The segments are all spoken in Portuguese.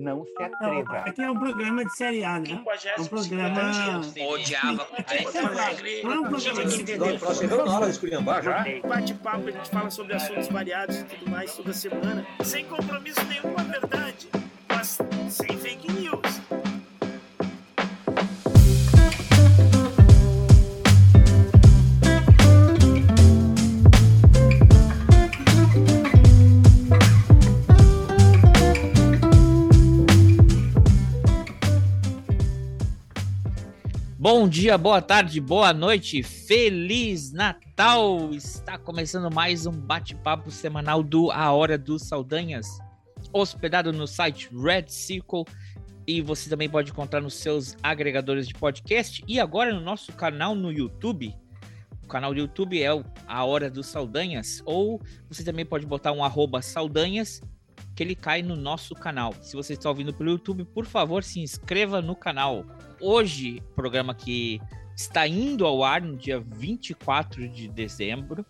Não se Não, atreva. aqui é um programa de série A, né? É um programa. Odiava. Não é um programa de Nós chegamos na hora de esculhambar já. Bate-papo, a gente fala sobre assuntos variados e tudo mais toda semana, sem compromisso nenhum com a verdade, mas sem fake news. Bom dia, boa tarde, boa noite, Feliz Natal! Está começando mais um bate-papo semanal do A Hora dos Saldanhas, hospedado no site Red Circle e você também pode encontrar nos seus agregadores de podcast e agora no nosso canal no YouTube. O canal do YouTube é A Hora dos Saldanhas ou você também pode botar um arroba Saldanhas que ele cai no nosso canal. Se você está ouvindo pelo YouTube, por favor, se inscreva no canal. Hoje, programa que está indo ao ar no dia 24 de dezembro,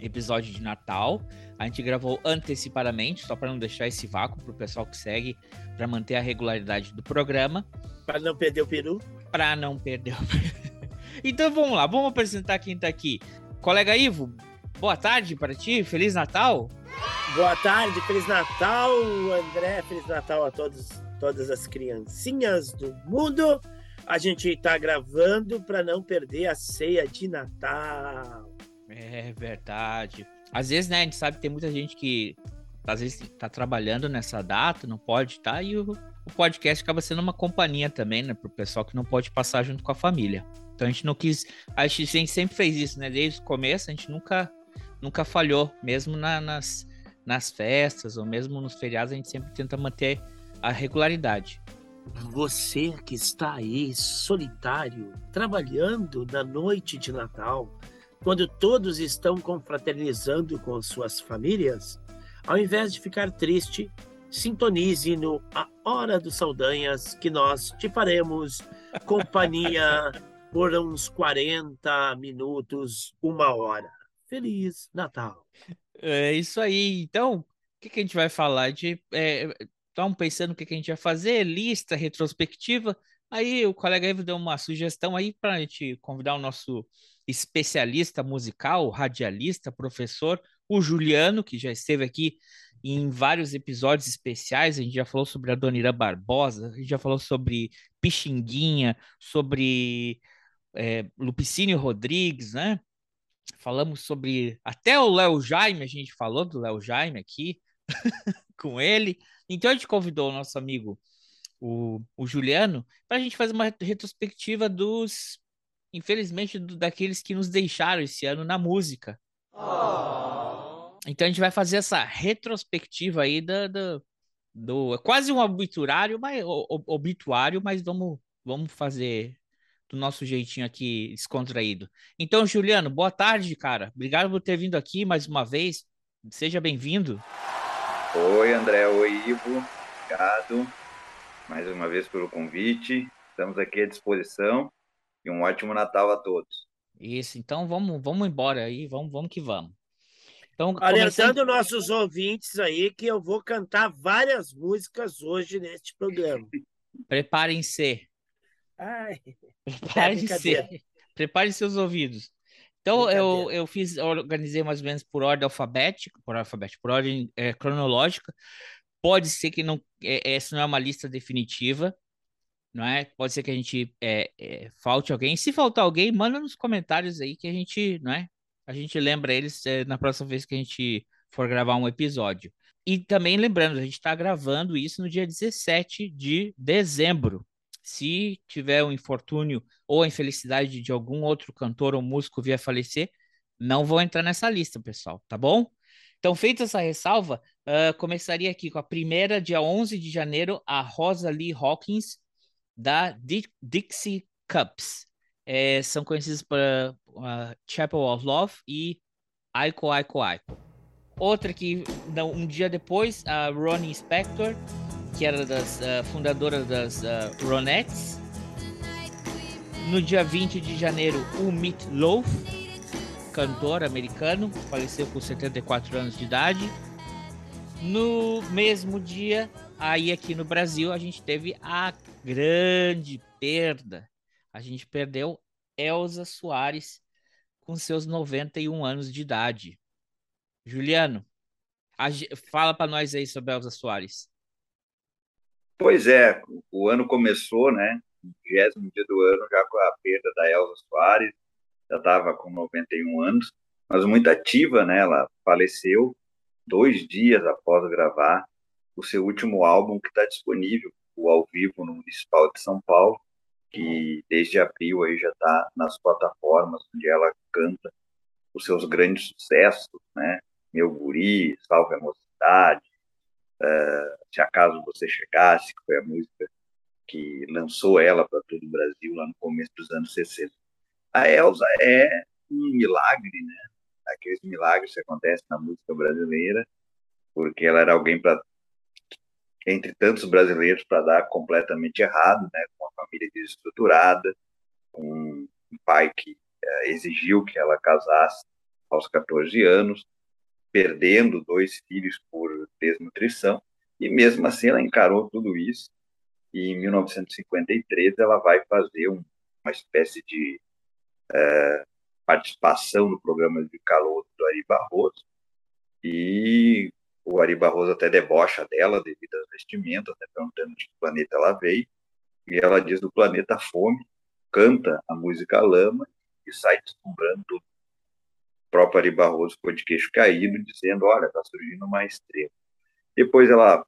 episódio de Natal. A gente gravou antecipadamente, só para não deixar esse vácuo para o pessoal que segue, para manter a regularidade do programa. Para não perder o peru. Para não perder o Então vamos lá, vamos apresentar quem está aqui. Colega Ivo, boa tarde para ti, Feliz Natal. Boa tarde, Feliz Natal, André. Feliz Natal a todos, todas as criancinhas do mundo. A gente está gravando para não perder a ceia de Natal. É verdade. Às vezes, né, a gente sabe que tem muita gente que às vezes tá trabalhando nessa data, não pode estar, tá, e o, o, podcast acaba sendo uma companhia também, né, pro pessoal que não pode passar junto com a família. Então a gente não quis, a gente sempre fez isso, né, desde o começo, a gente nunca nunca falhou, mesmo na, nas, nas festas ou mesmo nos feriados, a gente sempre tenta manter a regularidade. Você que está aí solitário, trabalhando na noite de Natal, quando todos estão confraternizando com suas famílias, ao invés de ficar triste, sintonize no A Hora dos Saldanhas, que nós te faremos companhia por uns 40 minutos, uma hora. Feliz Natal! É isso aí. Então, o que, que a gente vai falar? De é, pensando o que, que a gente vai fazer, lista, retrospectiva. Aí o colega Ivo deu uma sugestão aí para a gente convidar o nosso especialista musical, radialista, professor, o Juliano, que já esteve aqui em vários episódios especiais. A gente já falou sobre a Dona Barbosa, a gente já falou sobre Pixinguinha, sobre é, Lupicínio Rodrigues, né? Falamos sobre até o Léo Jaime, a gente falou do Léo Jaime aqui com ele. Então a gente convidou o nosso amigo, o, o Juliano, para a gente fazer uma retrospectiva dos, infelizmente, do, daqueles que nos deixaram esse ano na música. Oh. Então a gente vai fazer essa retrospectiva aí da, da, do. É quase um obituário, mas, obituário, mas vamos, vamos fazer do nosso jeitinho aqui descontraído. Então, Juliano, boa tarde, cara. Obrigado por ter vindo aqui mais uma vez. Seja bem-vindo. Oi, André. Oi, Ivo. Obrigado mais uma vez pelo convite. Estamos aqui à disposição e um ótimo Natal a todos. Isso, então vamos, vamos embora aí, vamos, vamos que vamos. Então, Alertando começando... nossos ouvintes aí que eu vou cantar várias músicas hoje neste programa. Preparem-se. Ai, Preparem-se. é Preparem seus ouvidos. Então eu, eu fiz, eu organizei mais ou menos por ordem alfabética, por alfabética, por ordem é, cronológica. Pode ser que não, é, essa não é uma lista definitiva, não é? Pode ser que a gente é, é, falte alguém. Se faltar alguém, manda nos comentários aí que a gente, não é? A gente lembra eles é, na próxima vez que a gente for gravar um episódio. E também lembrando, a gente está gravando isso no dia 17 de dezembro. Se tiver um infortúnio ou a infelicidade de algum outro cantor ou músico vir a falecer, não vou entrar nessa lista, pessoal, tá bom? Então, feita essa ressalva, uh, começaria aqui com a primeira, dia 11 de janeiro, a Rosa Lee Hawkins, da Dixie Cups. É, são conhecidos por uh, Chapel of Love e Aiko Aiko Aiko. Outra que, um dia depois, a Ronnie Spector, que era das uh, fundadoras das uh, Ronettes. No dia 20 de janeiro, o Meat Loaf, cantor americano, faleceu com 74 anos de idade. No mesmo dia, aí aqui no Brasil, a gente teve a grande perda. A gente perdeu Elza Soares com seus 91 anos de idade. Juliano, fala para nós aí sobre Elza Soares. Pois é, o ano começou, né? No 20 dia do ano, já com a perda da Elza Soares, já estava com 91 anos, mas muito ativa, né? Ela faleceu dois dias após gravar o seu último álbum, que está disponível, o Ao Vivo no Municipal de São Paulo, que desde abril aí já está nas plataformas, onde ela canta os seus grandes sucessos, né? Meu Guri, Salve a Mocidade, uh, Se Acaso Você Chegasse, que foi a música que lançou ela para todo o Brasil lá no começo dos anos 60. A Elsa é um milagre, né? Aqueles milagres que acontecem na música brasileira, porque ela era alguém para entre tantos brasileiros para dar completamente errado, né? Com uma família desestruturada, um pai que uh, exigiu que ela casasse aos 14 anos, perdendo dois filhos por desnutrição, e mesmo assim ela encarou tudo isso, e em 1953 ela vai fazer um, uma espécie de é, participação no programa de calor do Ari Barroso, e o Ari Barroso até debocha dela devido às vestimentas, né, perguntando de que planeta ela veio, e ela diz do planeta Fome, canta a música Lama e sai deslumbrando tudo próprio Ari Barroso ficou de queixo caído, dizendo: Olha, está surgindo uma estrela. Depois ela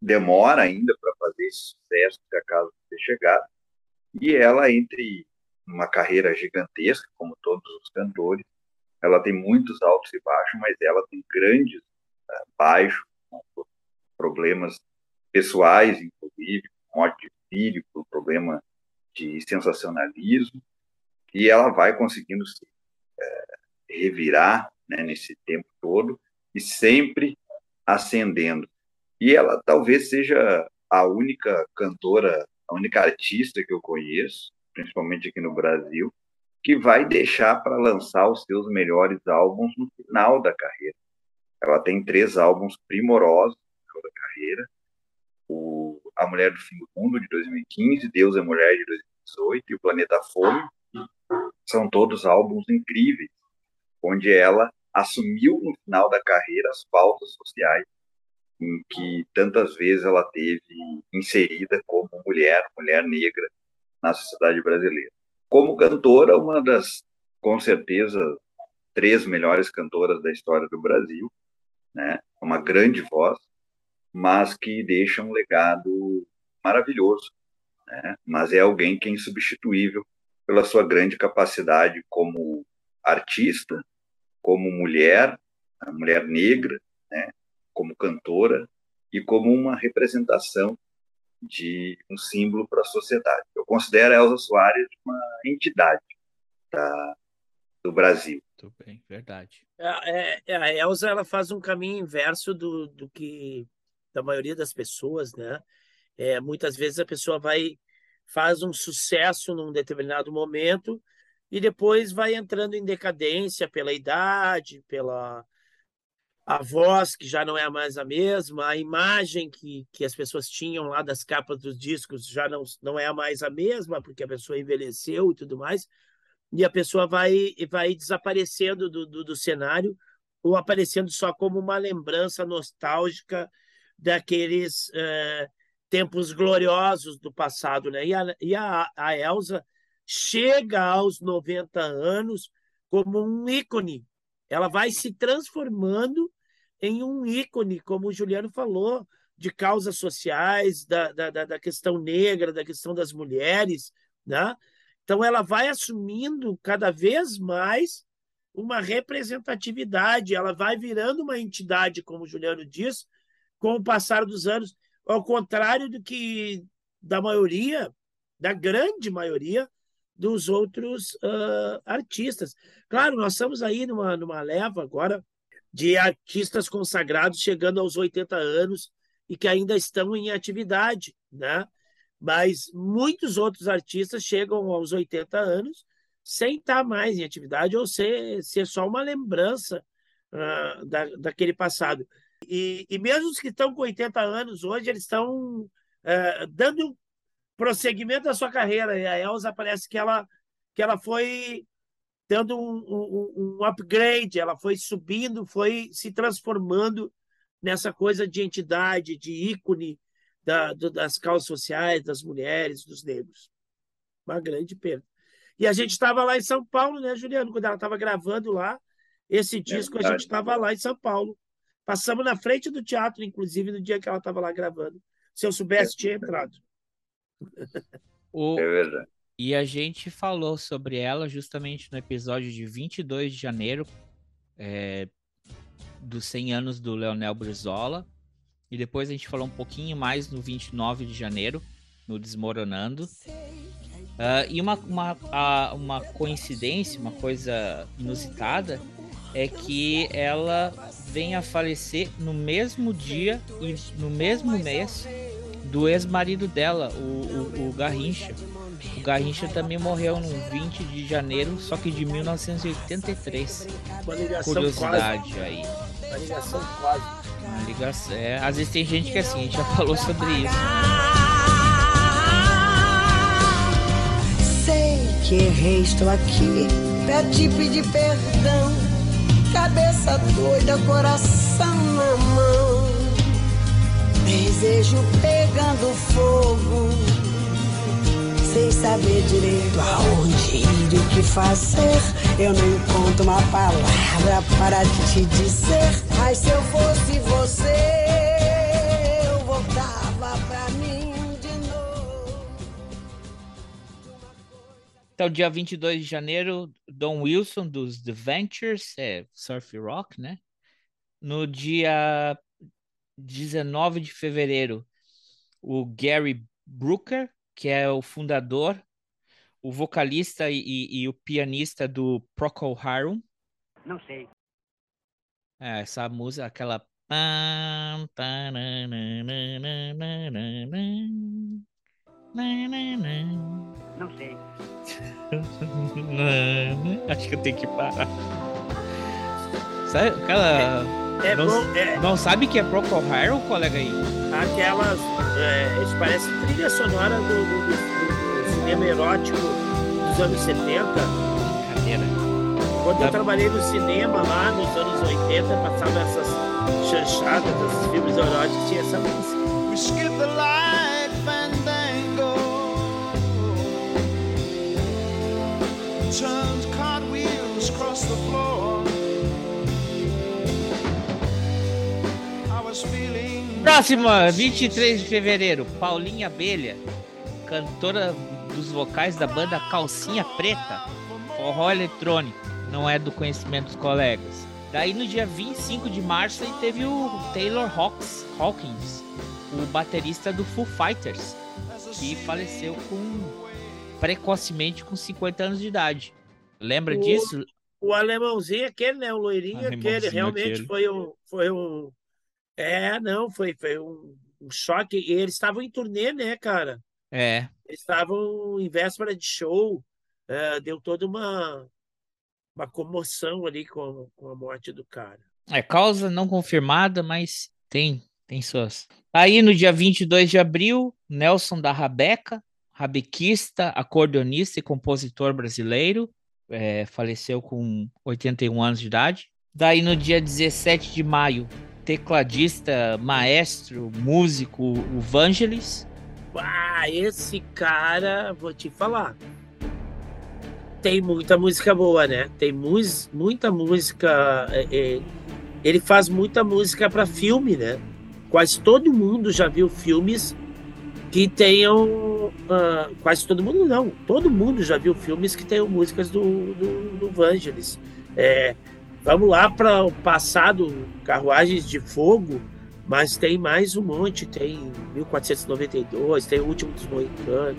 demora ainda para fazer esse sucesso que acaso ter chegado, e ela, entre uma carreira gigantesca, como todos os cantores, ela tem muitos altos e baixos, mas ela tem grandes uh, baixos, problemas pessoais, inclusive, morte de filho, por problema de sensacionalismo, e ela vai conseguindo se revirar né, nesse tempo todo e sempre ascendendo. E ela talvez seja a única cantora, a única artista que eu conheço, principalmente aqui no Brasil, que vai deixar para lançar os seus melhores álbuns no final da carreira. Ela tem três álbuns primorosos da carreira: o A Mulher do Fim do Mundo de 2015, Deus é Mulher de 2018 e o Planeta Fome. São todos álbuns incríveis onde ela assumiu no final da carreira as pautas sociais em que tantas vezes ela teve inserida como mulher, mulher negra na sociedade brasileira. Como cantora, uma das, com certeza, três melhores cantoras da história do Brasil, né? Uma grande voz, mas que deixa um legado maravilhoso, né? Mas é alguém que é insubstituível pela sua grande capacidade como artista, como mulher, mulher negra, né, como cantora e como uma representação de um símbolo para a sociedade. Eu considero a Elza Soares uma entidade da, do Brasil. Muito bem, verdade. É, é, a Elza ela faz um caminho inverso do, do que da maioria das pessoas, né? É, muitas vezes a pessoa vai faz um sucesso num determinado momento e depois vai entrando em decadência pela idade, pela a voz que já não é mais a mesma, a imagem que, que as pessoas tinham lá das capas dos discos já não, não é mais a mesma, porque a pessoa envelheceu e tudo mais, e a pessoa vai, vai desaparecendo do, do, do cenário ou aparecendo só como uma lembrança nostálgica daqueles eh, tempos gloriosos do passado. Né? E a, e a, a Elsa chega aos 90 anos como um ícone. Ela vai se transformando em um ícone, como o Juliano falou, de causas sociais, da, da, da questão negra, da questão das mulheres. Né? Então, ela vai assumindo cada vez mais uma representatividade, ela vai virando uma entidade, como o Juliano diz, com o passar dos anos, ao contrário do que da maioria, da grande maioria dos outros uh, artistas. Claro, nós estamos aí numa, numa leva agora de artistas consagrados chegando aos 80 anos e que ainda estão em atividade, né? Mas muitos outros artistas chegam aos 80 anos sem estar mais em atividade ou ser, ser só uma lembrança uh, da, daquele passado. e, e mesmo os que estão com 80 anos hoje, eles estão é, dando prosseguimento à sua carreira. E a Elsa parece que ela, que ela foi dando um, um, um upgrade, ela foi subindo, foi se transformando nessa coisa de entidade, de ícone da, do, das causas sociais, das mulheres, dos negros. Uma grande perda. E a gente estava lá em São Paulo, né, Juliano? Quando ela estava gravando lá, esse disco, é a gente estava lá em São Paulo. Passamos na frente do teatro, inclusive, no dia que ela estava lá gravando. Se eu soubesse, é. tinha entrado. O... É verdade. E a gente falou sobre ela justamente no episódio de 22 de janeiro, é, dos 100 anos do Leonel Brizola. E depois a gente falou um pouquinho mais no 29 de janeiro, no Desmoronando. Uh, e uma, uma, uma coincidência, uma coisa inusitada, é que ela vem a falecer no mesmo dia e no mesmo mês do ex-marido dela, o, o, o Garrincha. O Garrincha também morreu no 20 de janeiro, só que de 1983. Curiosidade quase. aí. Uma ligação quase. Uma ligação. É, às vezes tem gente que é assim, a gente já falou sobre isso. Sei que errei, estou aqui pra te pedir perdão. Cabeça doida, coração na mão. Desejo pegando fogo sem saber direito aonde ir e o que fazer. Eu não encontro uma palavra para te dizer. Mas se eu fosse você, eu voltava pra mim de novo. Então, dia 22 de janeiro, Don Wilson dos The Ventures, é surf rock, né? No dia 19 de fevereiro, o Gary Brooker, que é o fundador, o vocalista e, e, e o pianista do Procol Harum. Não sei. É, essa música, aquela. Não sei. Acho que eu tenho que parar. Sabe aquela. É, não, bom, é... não sabe que é Procol Harum, colega aí? aquelas. É, isso parece trilha sonora do, do, do, do, cinema erótico dos anos 70. Brincadeira. Quando eu trabalhei no cinema lá nos anos 80, passava essas chanchadas, esses filmes eróticos, tinha essa música. Próxima, 23 de fevereiro, Paulinha Abelha, cantora dos vocais da banda Calcinha Preta, forró eletrônico, não é do conhecimento dos colegas. Daí no dia 25 de março aí teve o Taylor Hawks, Hawkins, o baterista do Foo Fighters, que faleceu com precocemente com 50 anos de idade. Lembra o, disso? O alemãozinho aquele, né? O loirinho aquele, realmente aquele. foi um, foi um é, não, foi, foi um, um choque. E eles estavam em turnê, né, cara? É. Eles estavam em véspera de show. É, deu toda uma, uma comoção ali com, com a morte do cara. É, causa não confirmada, mas tem, tem suas. Aí no dia 22 de abril, Nelson da Rabeca, rabequista, acordeonista e compositor brasileiro, é, faleceu com 81 anos de idade. Daí no dia 17 de maio, tecladista, maestro, músico, o Vangelis. Ah, esse cara, vou te falar. Tem muita música boa, né? Tem mu muita música. É, é, ele faz muita música para filme, né? Quase todo mundo já viu filmes que tenham. Uh, quase todo mundo não. Todo mundo já viu filmes que tenham músicas do, do, do Vangelis. É, Vamos lá para o passado, Carruagens de Fogo, mas tem mais um monte. Tem 1492, tem o Último dos Moicanos.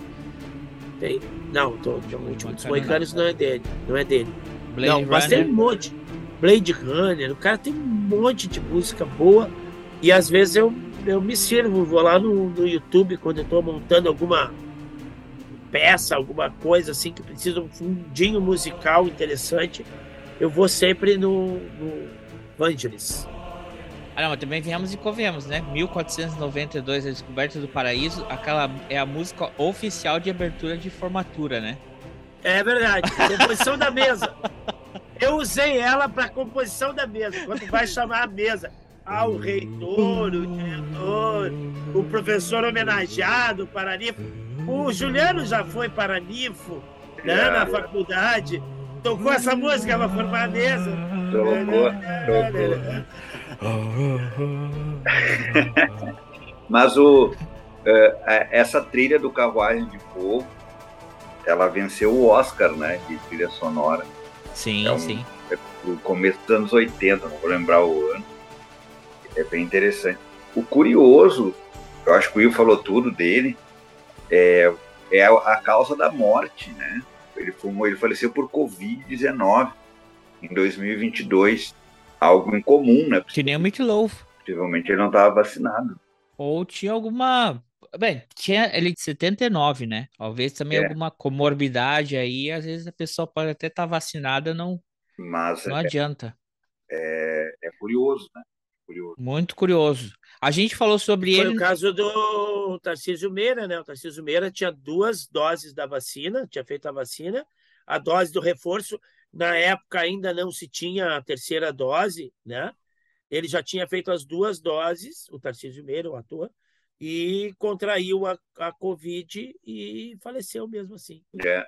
Tem. Não, tô, o Último dos Moicanos não é dele. Não é dele. Blade não, mas tem um monte. Blade Runner, o cara tem um monte de música boa. E às vezes eu, eu me sirvo, vou lá no, no YouTube quando eu estou montando alguma peça, alguma coisa assim que precisa um fundinho musical interessante eu vou sempre no, no Vangelis. Ah, não, mas também viemos e convenhamos, né? 1492, a descoberta do paraíso, aquela é a música oficial de abertura de formatura, né? É verdade, composição da mesa. Eu usei ela para composição da mesa, quando vai chamar a mesa. Ah, o reitor, o diretor, o professor homenageado para Nifo. O Juliano já foi para Nifo, né, na faculdade. Tocou essa música para formar a mesa. Tocou, tocou. Mas o, uh, essa trilha do Carruagem de Fogo, ela venceu o Oscar, né, de trilha sonora. Sim, é um, sim. É o começo dos anos 80, não vou lembrar o ano. É bem interessante. O curioso, eu acho que o Will falou tudo dele, é, é a causa da morte, né? Ele, fumou, ele faleceu por Covid-19 em 2022. Algo incomum, né? Que nem o Mick Loaf. Possivelmente ele não estava vacinado. Ou tinha alguma. Bem, tinha ele de 79, né? Talvez também é. alguma comorbidade aí. Às vezes a pessoa pode até estar tá vacinada, não, Mas não é, adianta. É, é curioso, né? Curioso. Muito curioso. A gente falou sobre Foi ele. Foi o caso do Tarcísio Meira, né? O Tarcísio Meira tinha duas doses da vacina, tinha feito a vacina, a dose do reforço. Na época ainda não se tinha a terceira dose, né? Ele já tinha feito as duas doses, o Tarcísio Meira, o ator, e contraiu a, a Covid e faleceu mesmo assim. É,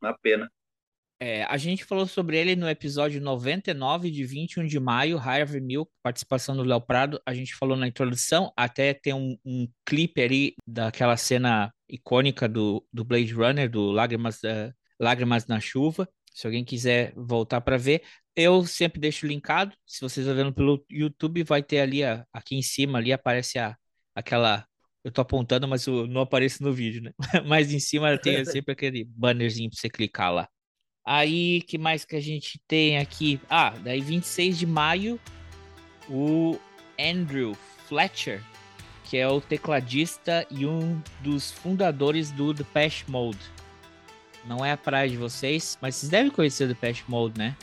uma pena. É, a gente falou sobre ele no episódio 99 de 21 de maio, Harvey Milk, participação do Léo Prado. A gente falou na introdução, até tem um, um clipe ali daquela cena icônica do, do Blade Runner, do Lágrimas, uh, Lágrimas na Chuva. Se alguém quiser voltar para ver, eu sempre deixo linkado. Se vocês estão vendo pelo YouTube, vai ter ali, a, aqui em cima, ali aparece a, aquela. Eu tô apontando, mas eu não aparece no vídeo, né? mas em cima tem sempre aquele bannerzinho para você clicar lá. Aí, que mais que a gente tem aqui? Ah, daí 26 de maio, o Andrew Fletcher, que é o tecladista e um dos fundadores do Depeche Mode. Não é a praia de vocês, mas vocês devem conhecer o Depeche Mode, né?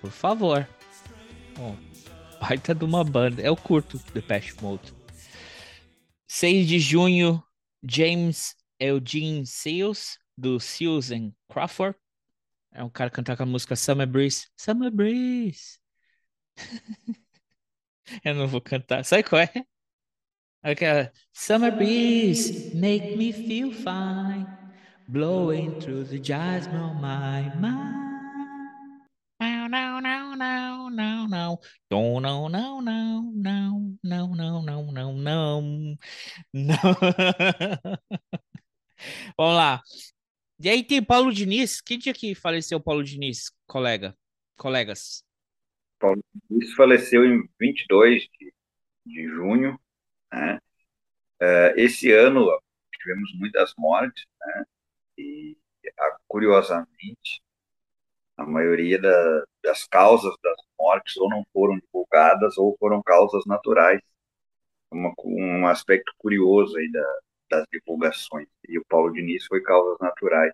Por favor. Bom, baita de uma banda. Eu curto Depeche Mode. 6 de junho, James Eugene Seals, do Seals and Crawford. É um cara cantar com a música Summer Breeze. Summer Breeze. Eu não vou cantar. Sabe qual é? Aquela Summer Breeze, make me feel fine, blowing through the jasmine on my mind. Não, não, não, não, não, não. Não, não, não, não, não, não, não, não, não, não. Não. Vamos lá. E aí tem Paulo Diniz. Que dia que faleceu Paulo Diniz, colega? Colegas? Paulo Diniz faleceu em 22 de, de junho. Né? Uh, esse ano tivemos muitas mortes, né? E curiosamente, a maioria da, das causas das mortes ou não foram divulgadas ou foram causas naturais. Uma, um aspecto curioso aí da, das divulgações. E o Paulo Diniz foi causas naturais.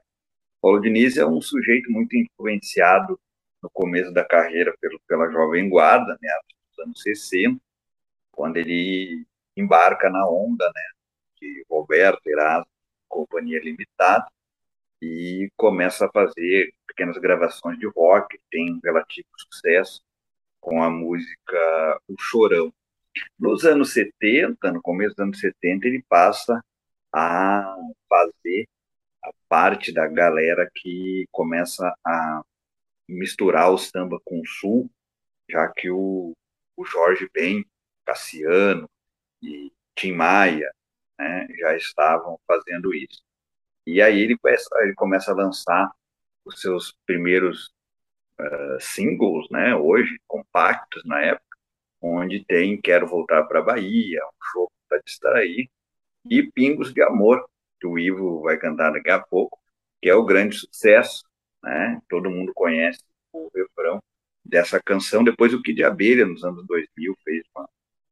O Paulo Diniz é um sujeito muito influenciado no começo da carreira pelo, pela Jovem Guarda, né, nos anos 60, quando ele embarca na onda né, de Roberto Erasmo, Companhia Limitada, e começa a fazer pequenas gravações de rock, tem um relativo sucesso com a música O Chorão. Nos anos 70, no começo dos anos 70, ele passa a fazer a parte da galera que começa a misturar o samba com o sul, já que o, o Jorge Ben, Cassiano e Tim Maia né, já estavam fazendo isso. E aí ele começa, ele começa a lançar os seus primeiros uh, singles, né, hoje, compactos na época, onde tem Quero Voltar para a Bahia, um show para distrair, e Pingos de Amor, que o Ivo vai cantar daqui a pouco, que é o grande sucesso, né? Todo mundo conhece o refrão dessa canção. Depois o Kid de Abelha, nos anos 2000, fez uma,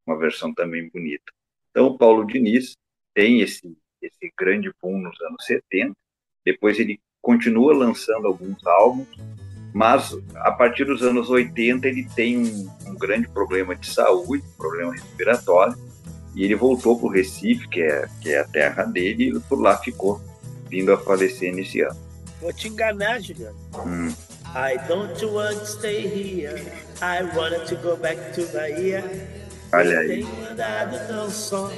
uma versão também bonita. Então, o Paulo Diniz tem esse, esse grande boom nos anos 70. Depois ele continua lançando alguns álbuns, Mas a partir dos anos 80 ele tem um, um grande problema de saúde, problema respiratório, e ele voltou para o Recife, que é, que é a terra dele, e por lá ficou, vindo a falecer nesse ano. Vou te enganar, Juliano. Hum. I don't want to stay here. I wanted to go back to Bahia. Olha aí. Tenho andado tão só.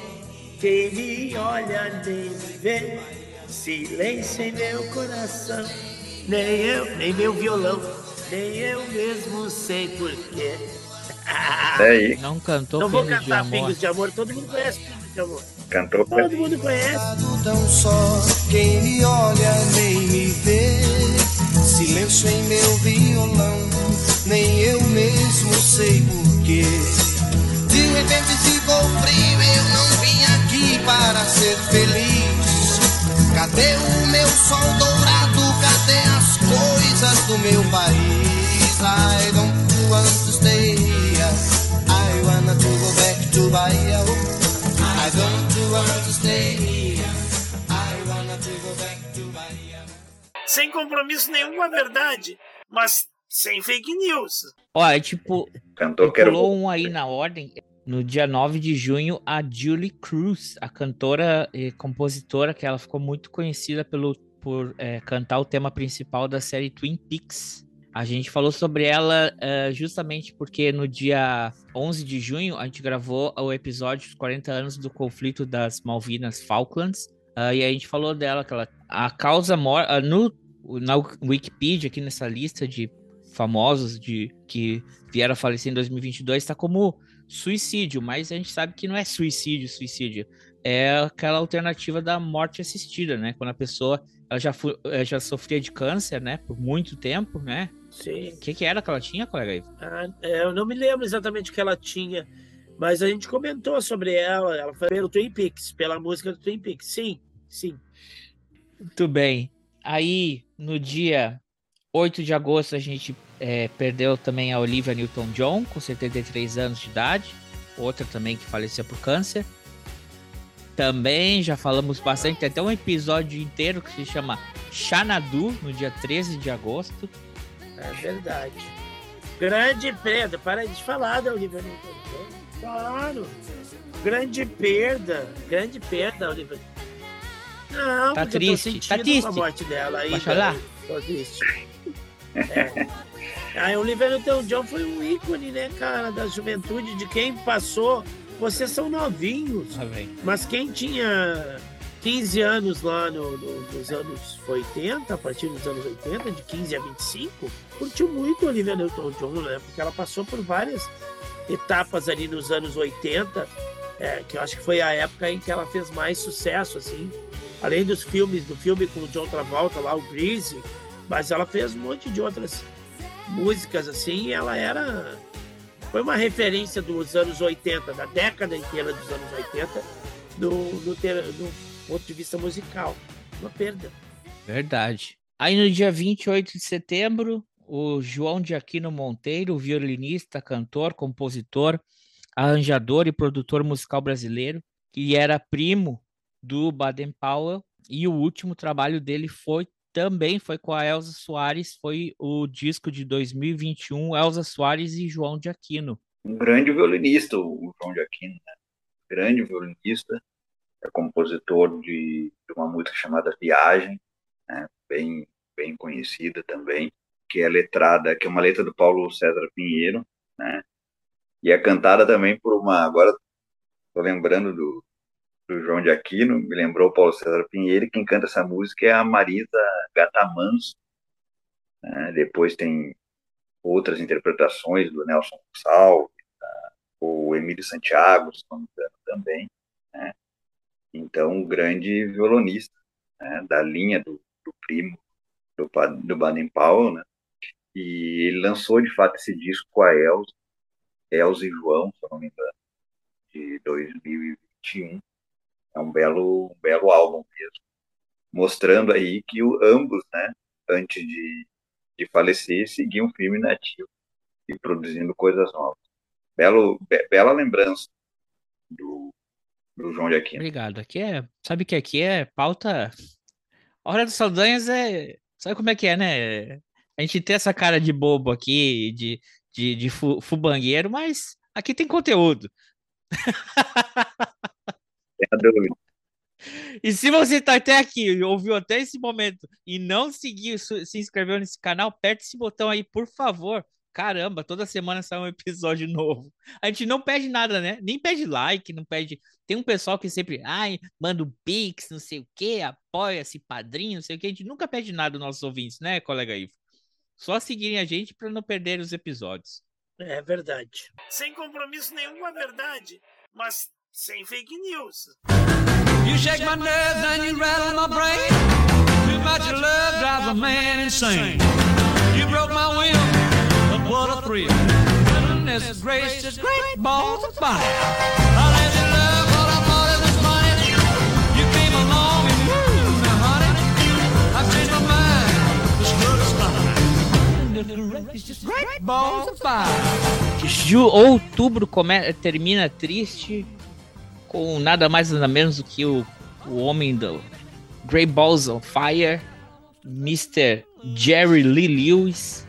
Quem me olha nem me vê. Silêncio em meu coração. Nem eu, nem meu violão. Nem eu mesmo sei porquê. É aí. Não cantou Não vou Pingos de cantar Amor. Pingos de Amor. Todo mundo conhece Pingos de Amor. Cantou pra Todo mundo conhece. tão só, quem me olha nem me vê. Silêncio em meu violão, nem eu mesmo sei porquê. De repente ficou frio, eu não vim aqui para ser feliz. Cadê o meu sol dourado? Cadê as coisas do meu país? I don't want to Bahia. I don't want to stay here. I wanna to go back to Bahia. Sem compromisso nenhum com a verdade. Mas sem fake news. Ó, é tipo, Cantou que era pulou um aí na ordem. No dia 9 de junho, a Julie Cruz, a cantora e compositora, que ela ficou muito conhecida pelo, por é, cantar o tema principal da série Twin Peaks. A gente falou sobre ela é, justamente porque no dia 11 de junho a gente gravou o episódio dos 40 anos do conflito das Malvinas Falklands. Ah, e a gente falou dela, que ela, a causa mor ah, no na Wikipedia, aqui nessa lista de famosos de que vieram a falecer em 2022, está como suicídio, mas a gente sabe que não é suicídio, suicídio. É aquela alternativa da morte assistida, né? Quando a pessoa ela já, eh, já sofria de câncer, né? Por muito tempo, né? Sim. O que, que era que ela tinha, colega? Ah, é, eu não me lembro exatamente o que ela tinha, mas a gente comentou sobre ela. Ela foi pelo Twin Peaks, pela música do Twin Peaks. Sim, sim. Muito bem. Aí, no dia 8 de agosto, a gente eh, perdeu também a Olivia Newton-John, com 73 anos de idade. Outra também que faleceu por câncer. Também já falamos bastante, tem até um episódio inteiro que se chama Xanadu, no dia 13 de agosto. É verdade. Grande perda. Para de falar da Olivia Newton-John. Claro. Grande perda. Grande perda, Olivia. Não, Tá porque eu tô triste, tá triste. A morte dela aí. Vai chorar? Tô triste. É. A Olivia Newton-John foi um ícone, né, cara, da juventude, de quem passou. Vocês são novinhos. Bem. Mas quem tinha 15 anos lá no, no- nos anos 80, a partir dos anos 80, de 15 a 25, curtiu muito a Olivia Newton-John, né? Porque ela passou por várias etapas ali nos anos 80, é, que eu acho que foi a época em que ela fez mais sucesso, assim. Além dos filmes, do filme com o John Travolta lá, o Grease, mas ela fez um monte de outras músicas, assim, e ela era... Foi uma referência dos anos 80, da década inteira dos anos 80, do, do, ter- do ponto de vista musical. Uma perda. Verdade. Aí no dia 28 de setembro, o João de Aquino Monteiro, violinista, cantor, compositor, arranjador e produtor musical brasileiro, que era primo do Baden Powell, e o último trabalho dele foi também foi com a Elza Soares, foi o disco de 2021, Elza Soares e João de Aquino. um grande violinista, o João de Aquino, né? grande violinista, é compositor de, de uma música chamada Viagem, né? bem, bem conhecida também, que é letrada, que é uma letra do Paulo César Pinheiro, né? e é cantada também por uma, agora estou lembrando do, do João de Aquino, me lembrou Paulo César Pinheiro, e quem canta essa música é a Marisa Gatamanso, né? depois tem outras interpretações do Nelson Gonçalves, o Emílio Santiago, se não me engano, também. Então, um grande violonista né? da linha do, do primo do, do Baden Powell, né? e ele lançou, de fato, esse disco com a Elza, Elza e João, se não me engano, de 2021. É um belo, um belo álbum mesmo, mostrando aí que o, ambos, né, antes de, de falecer, seguiam firme na ativa e produzindo coisas novas. Belo, be- bela lembrança do, do João de Aquino. Obrigado. Aqui é, sabe que aqui é pauta. A Hora dos Saldanhas é, sabe como é que é, né? A gente tem essa cara de bobo aqui, de, de, de fu, fubangueiro, mas aqui tem conteúdo. A dúvida. E se você está até aqui, ouviu até esse momento e não seguiu, se inscreveu nesse canal, aperte esse botão aí, por favor. Caramba, toda semana sai um episódio novo. A gente não pede nada, né? Nem pede like, não pede. Tem um pessoal que sempre, ai, manda um pix, não sei o quê, apoia-se, padrinho, não sei o quê. A gente nunca pede nada dos nossos ouvintes, né, colega Ivo? Só seguirem a gente para não perder os episódios. É verdade. Sem compromisso nenhum com a verdade, mas sem fake news. You shake my nerves and you rattle my brain. Too much love drives a man insane. You broke my will, but what a thrill. Goodness gracious, great balls of fire. I let you love what I thought it was funny. You came along and woo, now honey, I've changed my mind. This love is fine. Goodness gracious, great balls of fire. Ju, outubro come, termina triste com nada mais nada menos do que o, o homem do Grey Balls on Fire, Mr. Jerry Lee Lewis,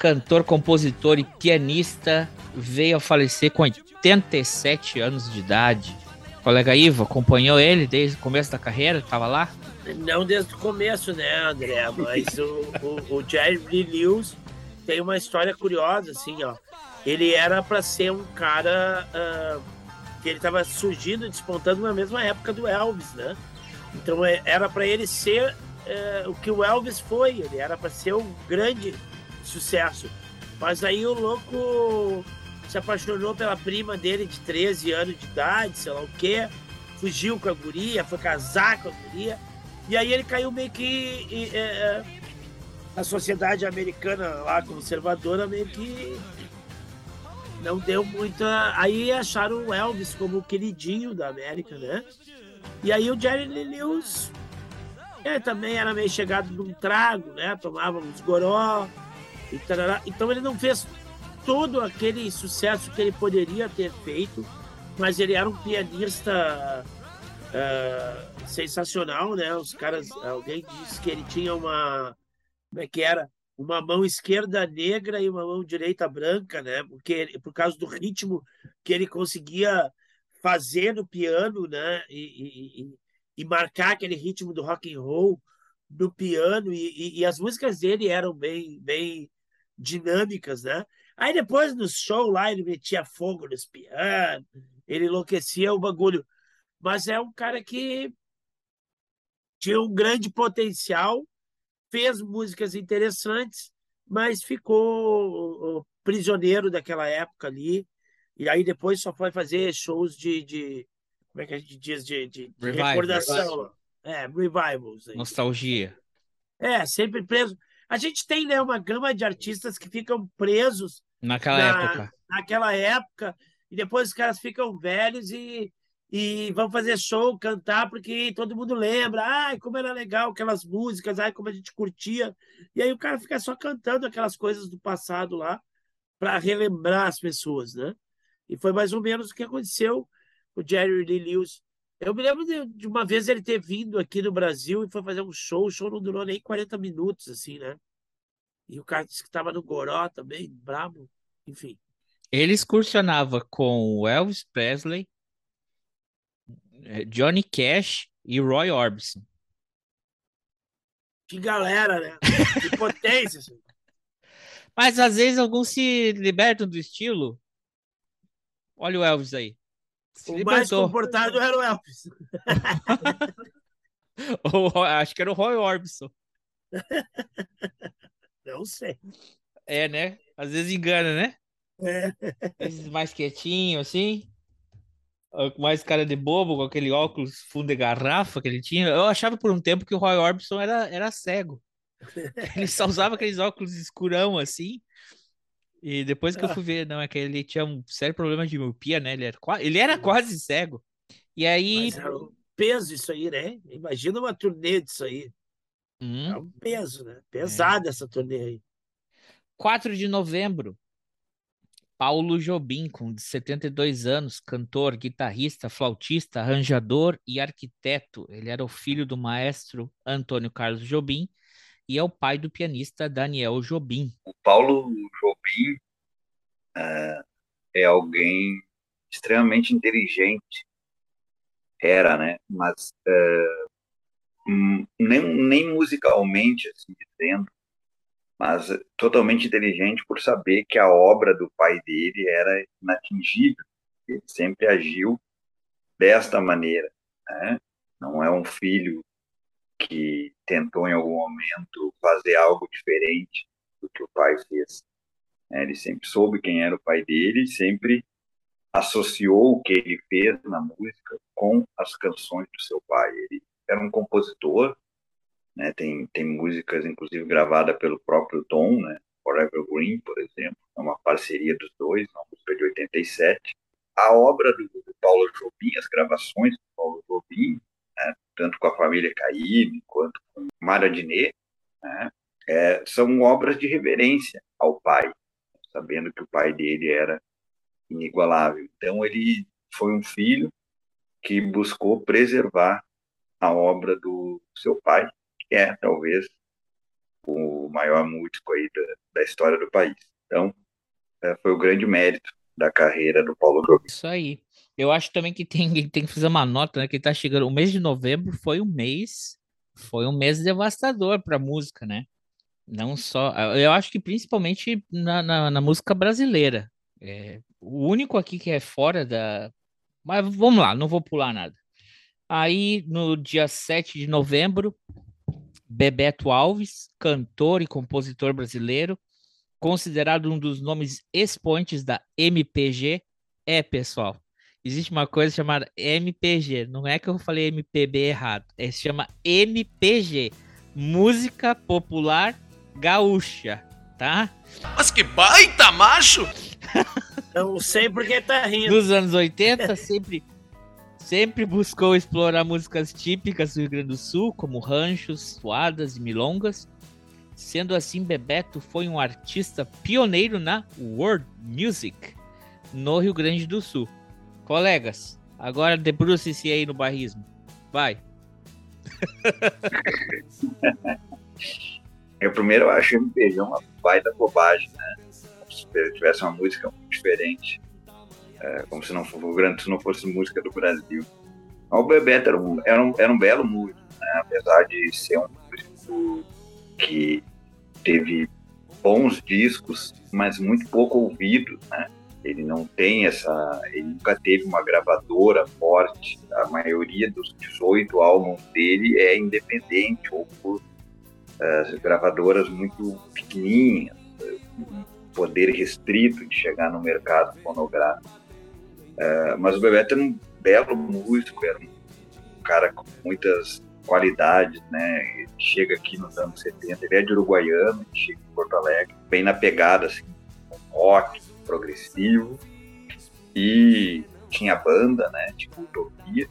cantor, compositor e pianista, veio a falecer com 87 anos de idade. O colega Ivo acompanhou ele desde o começo da carreira, estava lá? Não desde o começo, né, André? Mas o, o, o Jerry Lewis tem uma história curiosa, assim, ó. Ele era para ser um cara uh, que ele estava surgindo, despontando na mesma época do Elvis, né? Então é, era para ele ser é, o que o Elvis foi, ele era para ser um grande sucesso. Mas aí o louco se apaixonou pela prima dele de 13 anos de idade, sei lá o quê, fugiu com a guria, foi casar com a guria, e aí ele caiu meio que. É, a sociedade americana lá, conservadora, meio que não deu muita. Aí acharam o Elvis como o queridinho da América, né? E aí o Jerry Lee Lewis ele também era meio chegado num trago, né? Tomava uns goró e tarará. Então ele não fez todo aquele sucesso que ele poderia ter feito, mas ele era um pianista uh, sensacional, né? Os caras, alguém disse que ele tinha uma, como é que era? uma mão esquerda negra e uma mão direita branca, né? Porque por causa do ritmo que ele conseguia fazer no piano, né? E, e, e marcar aquele ritmo do rock and roll no piano e, e, as músicas dele eram bem, bem dinâmicas, né? Aí depois no show lá ele metia fogo nos pianos, ele enlouquecia o bagulho. Mas é um cara que tinha um grande potencial fez músicas interessantes, mas ficou prisioneiro daquela época ali. E aí depois só foi fazer shows de. de como é que a gente diz? De, de, de recordação. É, revivals. Aí. Nostalgia. É, sempre preso. A gente tem né, uma gama de artistas que ficam presos naquela na, época. Naquela época, e depois os caras ficam velhos e e vamos fazer show, cantar, porque todo mundo lembra, ai, como era legal aquelas músicas, ai, como a gente curtia. E aí o cara fica só cantando aquelas coisas do passado lá para relembrar as pessoas, né? E foi mais ou menos o que aconteceu com o Jerry Lee Lewis. Eu me lembro de, de, uma vez ele ter vindo aqui no Brasil e foi fazer um show, o show não durou nem 40 minutos, assim, né? E o cara disse que estava no Goró também, brabo, enfim. Ele excursionava com o Elvis Presley, é, Johnny Cash e Roy Orbison. Que galera, né? Que potência. Assim. Mas às vezes alguns se libertam do estilo. Olha o Elvis aí. Se o libertou. mais comportado era o Elvis. Ou, acho que era o Roy Orbison. Não sei. É, né? Às vezes engana, né? É. Esses mais quietinho, assim mais cara de bobo, com aquele óculos fundo de garrafa que ele tinha. Eu achava por um tempo que o Roy Orbison era, era cego. Ele só usava aqueles óculos escurão assim. E depois que eu fui ver, não, é que ele tinha um sério problema de miopia, né? Ele era, ele era quase cego. E aí. Mas era um peso isso aí, né? Imagina uma turnê disso aí. Hum. É um peso, né? Pesada é. essa turnê aí. 4 de novembro, Paulo Jobim, com 72 anos, cantor, guitarrista, flautista, arranjador e arquiteto. Ele era o filho do maestro Antônio Carlos Jobim e é o pai do pianista Daniel Jobim. O Paulo Jobim uh, é alguém extremamente inteligente, era, né? Mas uh, nem, nem musicalmente, assim dizendo, mas totalmente inteligente por saber que a obra do pai dele era inatingível. Ele sempre agiu desta maneira. Né? Não é um filho que tentou em algum momento fazer algo diferente do que o pai fez. É, ele sempre soube quem era o pai dele e sempre associou o que ele fez na música com as canções do seu pai. Ele era um compositor, né? tem, tem músicas, inclusive, gravadas pelo próprio Tom, né? Forever Green, por exemplo, é uma parceria dos dois, uma música de 87. A obra do, do Paulo Jobim, as gravações do Paulo Jobim, né? tanto com a família Caíme quanto com Mara Diné, né? é, são obras de reverência ao pai, sabendo que o pai dele era inigualável. Então, ele foi um filho que buscou preservar a obra do seu pai, que é talvez o maior músico aí da, da história do país. Então, é, foi o grande mérito da carreira do Paulo Jobim. Isso aí. Eu acho também que tem, tem que fazer uma nota, né? Que tá chegando. O mês de novembro foi um mês, foi um mês devastador para música, né? Não só. Eu acho que principalmente na, na, na música brasileira. É, o único aqui que é fora da. Mas vamos lá, não vou pular nada. Aí, no dia 7 de novembro, Bebeto Alves, cantor e compositor brasileiro, considerado um dos nomes expoentes da MPG. É, pessoal, existe uma coisa chamada MPG. Não é que eu falei MPB errado, é se chama MPG Música Popular Gaúcha, tá? Mas que baita macho! Não sei por que tá rindo. Nos anos 80, sempre, sempre buscou explorar músicas típicas do Rio Grande do Sul, como ranchos, suadas e milongas. Sendo assim, Bebeto foi um artista pioneiro na world music no Rio Grande do Sul. Colegas, agora debruce-se aí no barrismo. Vai. eu primeiro eu acho MPG uma baita bobagem, né? Se tivesse uma música diferente. É, como se não Grande se não fosse música do Brasil. O Bebeto era um, era um, era um belo músico, né? apesar de ser um músico que teve bons discos, mas muito pouco ouvido, né? Ele não tem essa, ele nunca teve uma gravadora forte. A maioria dos 18 álbuns dele é independente ou por uh, gravadoras muito pequenininhas, um poder restrito de chegar no mercado fonográfico. Uh, mas o Bebeto era um belo músico, era um cara com muitas qualidades, né? Ele chega aqui nos anos 70, ele é de Uruguaiano, chega em Porto Alegre, bem na pegada, assim, rock, progressivo, e tinha banda, né? Tipo Utopia,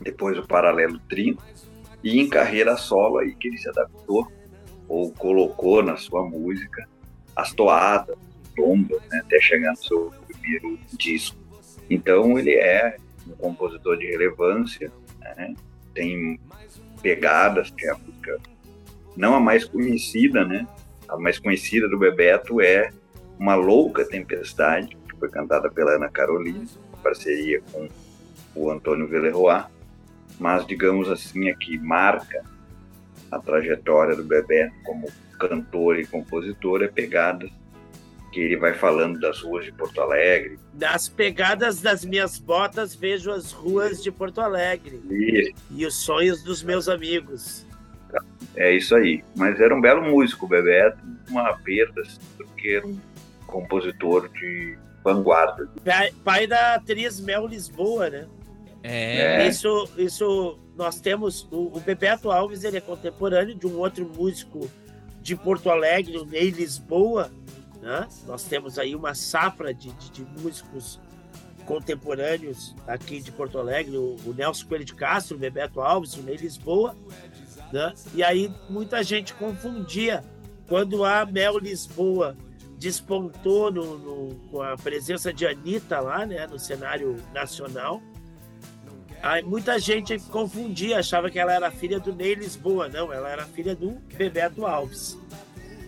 depois o Paralelo 30, e em carreira solo aí que ele se adaptou ou colocou na sua música as toadas, lombas, né? Até chegar no seu primeiro disco. Então ele é um compositor de relevância, né? tem pegadas, que é a música não a mais conhecida, né? A mais conhecida do Bebeto é Uma Louca Tempestade, que foi cantada pela Ana Carolina, em parceria com o Antônio Villeroy, mas digamos assim, aqui marca a trajetória do Bebeto como cantor e compositor é pegadas que ele vai falando das ruas de Porto Alegre. Das pegadas das minhas botas, vejo as ruas de Porto Alegre. Isso. E os sonhos dos meus amigos. É isso aí. Mas era um belo músico, o Bebeto. Uma perda, porque era um compositor de vanguarda. Pai, pai da atriz Mel Lisboa, né? É. Isso, isso nós temos. O, o Bebeto Alves ele é contemporâneo de um outro músico de Porto Alegre, o Ney Lisboa, né? Nós temos aí uma safra de, de, de, músicos contemporâneos aqui de Porto Alegre, o, o, Nelson Coelho de Castro, o Bebeto Alves, o Ney Lisboa. Né? E aí muita gente confundia quando a Mel Lisboa despontou no, no, com a presença de Anitta lá, né, no cenário nacional. Aí muita gente confundia, achava que ela era filha do Ney Lisboa. Não, ela era filha do Bebeto Alves.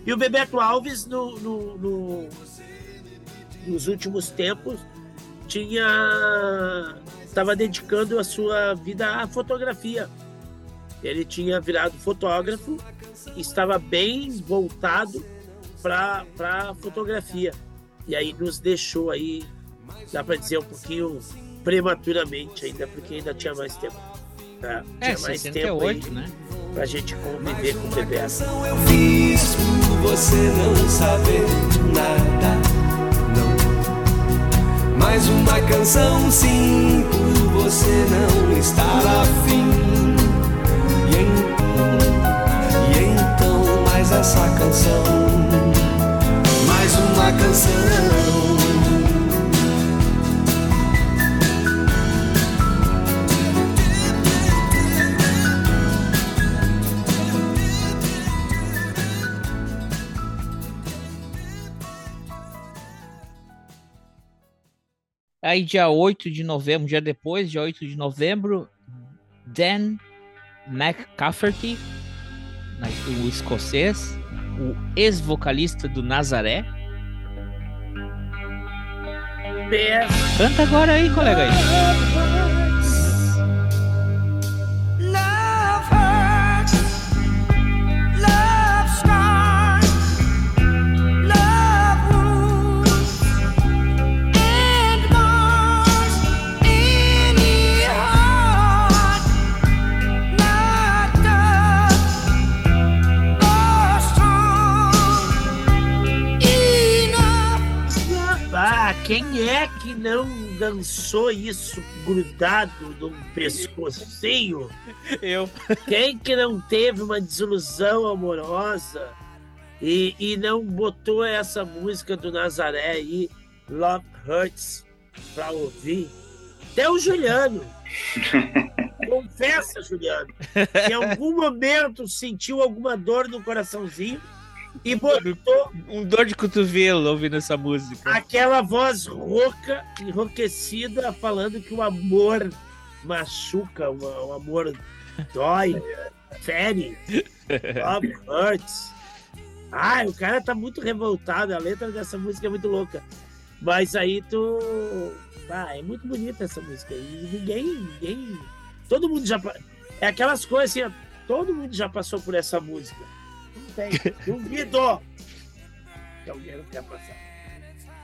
E o Bebeto Alves, no, no, no nos últimos tempos, tinha estava dedicando a sua vida à fotografia. Ele tinha virado fotógrafo estava bem voltado para a fotografia. E aí nos deixou aí, dá para dizer, um pouquinho prematuramente ainda, porque ainda tinha mais tempo. Tá? É, tinha mais 68, tempo aí, né? Pra gente conviver com o bebê. Eu fiz por você não saber nada, não. Mais uma canção sim, por você não estar afim. E então, e então mais essa canção, mais uma canção. Aí, dia 8 de novembro, dia depois, dia 8 de novembro, Dan McCafferty, o escocês, o ex-vocalista do Nazaré. Canta agora aí, colega aí. Não dançou isso grudado no pescocinho? Eu. Quem que não teve uma desilusão amorosa e, e não botou essa música do Nazaré aí, Love Hurts, pra ouvir? Até o Juliano. Confessa, Juliano, que em algum momento sentiu alguma dor no coraçãozinho e botou um dor de cotovelo ouvindo essa música. Aquela voz rouca, enrouquecida, falando que o amor machuca, o, o amor dói, fere, love hurts. Ai, o cara tá muito revoltado, a letra dessa música é muito louca. Mas aí tu. Ah, é muito bonita essa música. E ninguém, ninguém. Todo mundo já. É aquelas coisas assim, todo mundo já passou por essa música tem. Duvido que alguém não quer passar.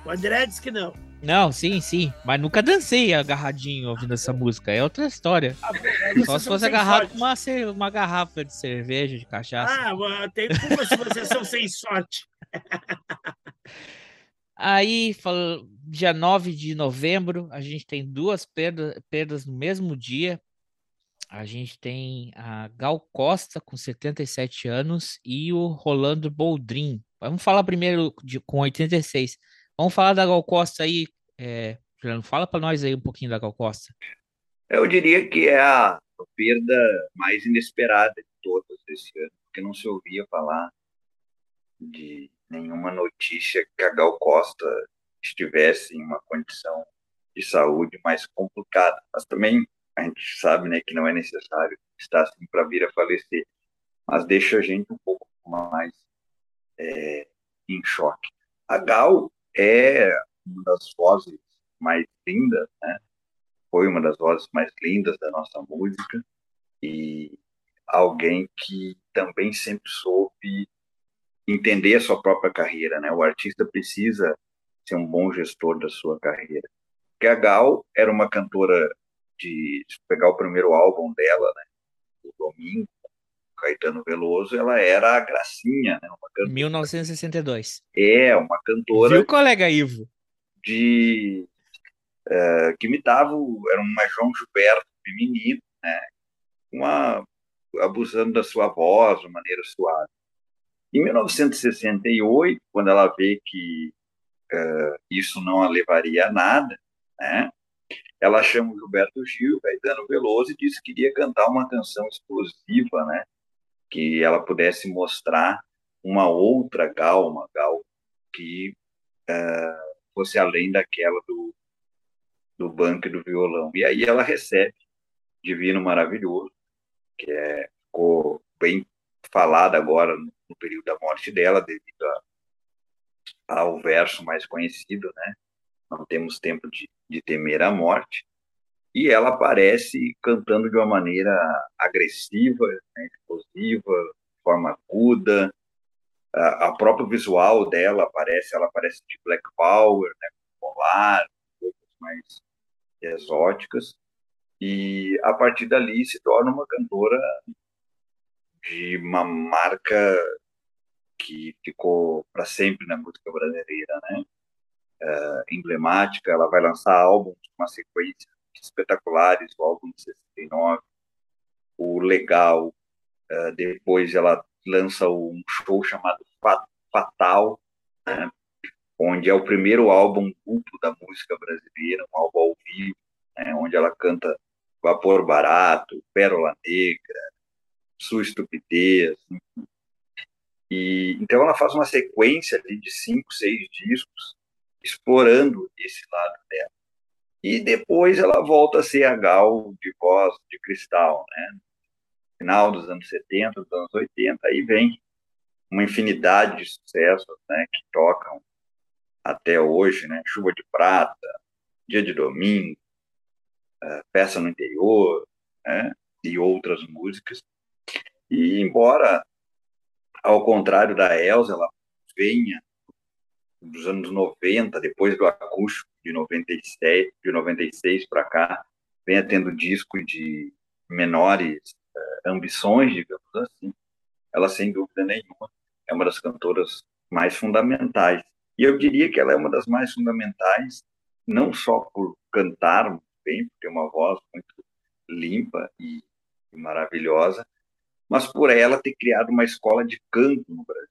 O André disse que não. Não, sim, sim. Mas nunca dancei agarradinho ouvindo essa música. É outra história. Ah, bom, Só se fosse agarrado com uma, uma garrafa de cerveja, de cachaça. Ah, tem como se vocês são sem sorte. Aí, dia 9 de novembro, a gente tem duas perdas, perdas no mesmo dia a gente tem a Gal Costa com 77 anos e o Rolando Boldrin. Vamos falar primeiro de, com 86. Vamos falar da Gal Costa aí, é, Juliano. Fala para nós aí um pouquinho da Gal Costa. Eu diria que é a perda mais inesperada de todas desse ano, porque não se ouvia falar de nenhuma notícia que a Gal Costa estivesse em uma condição de saúde mais complicada. Mas também a gente sabe né, que não é necessário estar assim para vir a falecer, mas deixa a gente um pouco mais é, em choque. A Gal é uma das vozes mais lindas, né? foi uma das vozes mais lindas da nossa música e alguém que também sempre soube entender a sua própria carreira, né? O artista precisa ser um bom gestor da sua carreira. Porque a Gal era uma cantora de pegar o primeiro álbum dela, né, o Domingo, Caetano Veloso, ela era a Gracinha, né? Uma cantora, 1962. É, uma cantora. Viu, colega Ivo? De. Uh, que imitava, era uma João Gilberto feminino, né? Uma, abusando da sua voz, de maneira suave. Em 1968, quando ela vê que uh, isso não a levaria a nada, né? Ela chama o Gilberto Gil, Caetano Veloso, e disse que queria cantar uma canção explosiva, né? Que ela pudesse mostrar uma outra Gal, uma Gal que uh, fosse além daquela do, do banco e do violão. E aí ela recebe Divino Maravilhoso, que é, ficou bem falada agora no período da morte dela, devido a, ao verso mais conhecido, né? Não temos tempo de, de temer a morte. E ela aparece cantando de uma maneira agressiva, né, explosiva, de forma aguda. A, a visual dela aparece, ela aparece de black power, né, polar, coisas mais exóticas. E a partir dali se torna uma cantora de uma marca que ficou para sempre na música brasileira, né? Uh, emblemática. Ela vai lançar álbuns com uma sequência espetaculares, o álbum de 69, o Legal. Uh, depois ela lança um show chamado Fatal, né? onde é o primeiro álbum duplo da música brasileira, um álbum ao vivo, né? onde ela canta Vapor Barato, Pérola Negra, Sua Estupidez. E, então ela faz uma sequência de cinco, seis discos explorando esse lado dela. E depois ela volta a ser a Gal de voz de cristal, né? Final dos anos 70, dos anos 80, aí vem uma infinidade de sucessos, né, que tocam até hoje, né? Chuva de Prata, Dia de Domingo, uh, Peça no Interior, né? E outras músicas. E embora, ao contrário da Elsa, ela venha dos anos 90, depois do acústico de 97, de 96 para cá, venha tendo disco de menores uh, ambições, digamos assim, ela sem dúvida nenhuma é uma das cantoras mais fundamentais. E eu diria que ela é uma das mais fundamentais, não só por cantar bem, ter uma voz muito limpa e, e maravilhosa, mas por ela ter criado uma escola de canto no Brasil.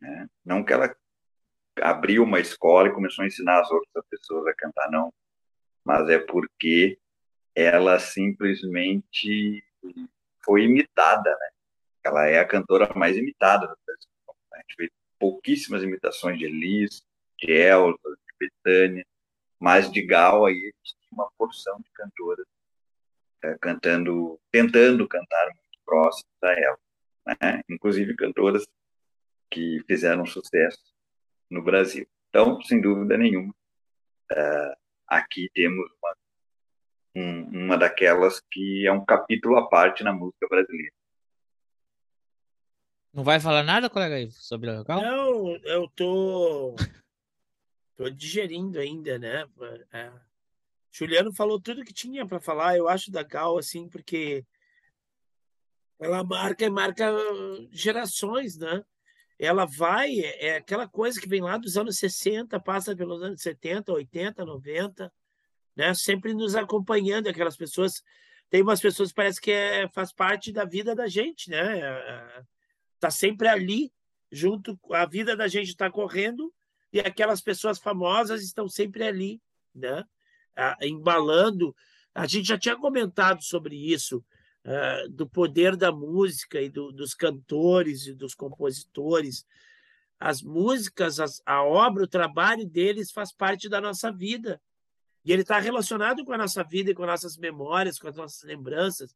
Né? Não que ela abriu uma escola e começou a ensinar as outras pessoas a cantar, não. Mas é porque ela simplesmente foi imitada, né? Ela é a cantora mais imitada do Brasil. A gente vê pouquíssimas imitações de Elis, de Elza, de Betânia, mas de Gal aí a gente tem uma porção de cantoras é, cantando, tentando cantar muito próximo a ela. Né? Inclusive cantoras que fizeram sucesso no Brasil. Então, sem dúvida nenhuma, uh, aqui temos uma, um, uma daquelas que é um capítulo à parte na música brasileira. Não vai falar nada, colega Ivo, sobre a Gal? Não, eu tô, tô digerindo ainda, né? É. Juliano falou tudo que tinha para falar, eu acho, da Gal, assim, porque ela marca marca gerações, né? Ela vai, é, é aquela coisa que vem lá dos anos 60, passa pelos anos 70, 80, 90, né? sempre nos acompanhando, aquelas pessoas. Tem umas pessoas que parece que é, faz parte da vida da gente, né? Está sempre ali, junto, a vida da gente está correndo e aquelas pessoas famosas estão sempre ali, né? embalando. A gente já tinha comentado sobre isso, uh, do poder da música e do, dos cantores e dos compositores. As músicas, as, a obra, o trabalho deles faz parte da nossa vida. E ele está relacionado com a nossa vida e com as nossas memórias, com as nossas lembranças.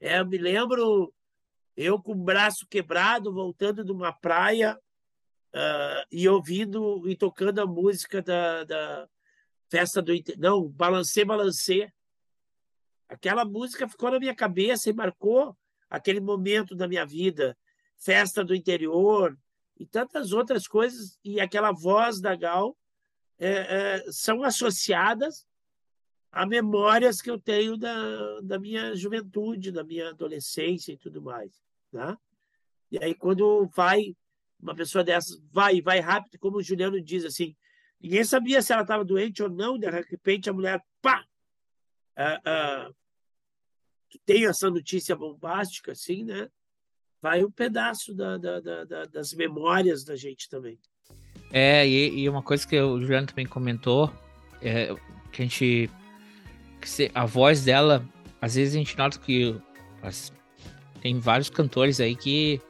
É, eu me lembro eu com o braço quebrado, voltando de uma praia uh, e ouvindo e tocando a música da, da festa do. Não, Balancê, Balancê, Aquela música ficou na minha cabeça e marcou aquele momento da minha vida, festa do interior e tantas outras coisas. E aquela voz da Gal é, é, são associadas a memórias que eu tenho da, da minha juventude, da minha adolescência e tudo mais. Né? E aí, quando vai, uma pessoa dessas vai, vai rápido, como o Juliano diz assim, ninguém sabia se ela estava doente ou não, de repente a mulher, pá! Uh, tem essa notícia bombástica, assim, né? Vai um pedaço da, da, da, das memórias da gente também. É, e, e, uma coisa que o Juliano também comentou, é que a gente. Que a voz dela, às vezes a gente nota que as, tem vários cantores aí que.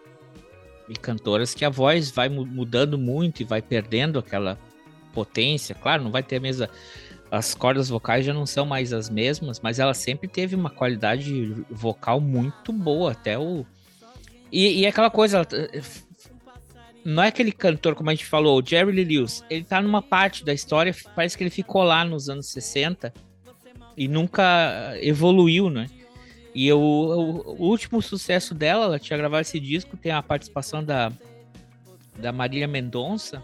E cantoras que a voz vai mudando muito e vai perdendo aquela potência. Claro, não vai ter a mesma as cordas vocais já não são mais as mesmas, mas ela sempre teve uma qualidade vocal muito boa, até o. E, e aquela coisa, não é aquele cantor, como a gente falou, o Jerry Lee Lewis, ele tá numa parte da história, parece que ele ficou lá nos anos 60 e nunca evoluiu, né? E o, o, o último sucesso dela, ela tinha gravado esse disco, tem a participação da, da Marília Mendonça.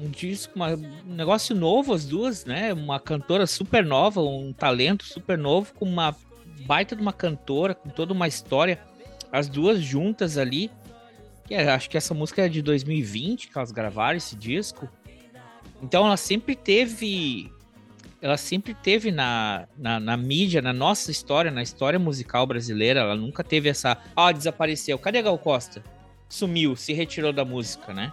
Um disco, uma, um negócio novo, as duas, né? Uma cantora super nova, um talento super novo, com uma baita de uma cantora, com toda uma história. As duas juntas ali. É, acho que essa música é de 2020 que elas gravaram esse disco. Então ela sempre teve. Ela sempre teve na, na, na, mídia, na nossa história, na história musical brasileira. Ela nunca teve essa. Ah, desapareceu. Cadê Gal Costa? Sumiu, se retirou da música, né?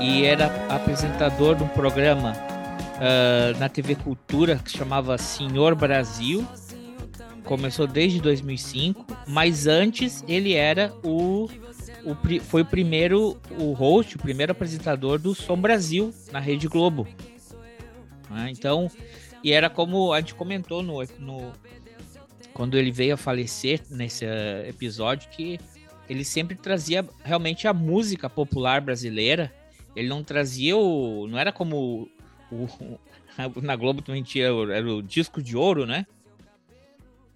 e era apresentador de um programa uh, na TV Cultura que chamava Senhor Brasil. Começou desde 2005, mas antes ele era o, o foi o primeiro o host, o primeiro apresentador do Som Brasil na Rede Globo. Ah, então, e era como a gente comentou no, no quando ele veio a falecer nesse uh, episódio que ele sempre trazia realmente a música popular brasileira. Ele não trazia o. Não era como o, na Globo também tinha era o disco de ouro, né?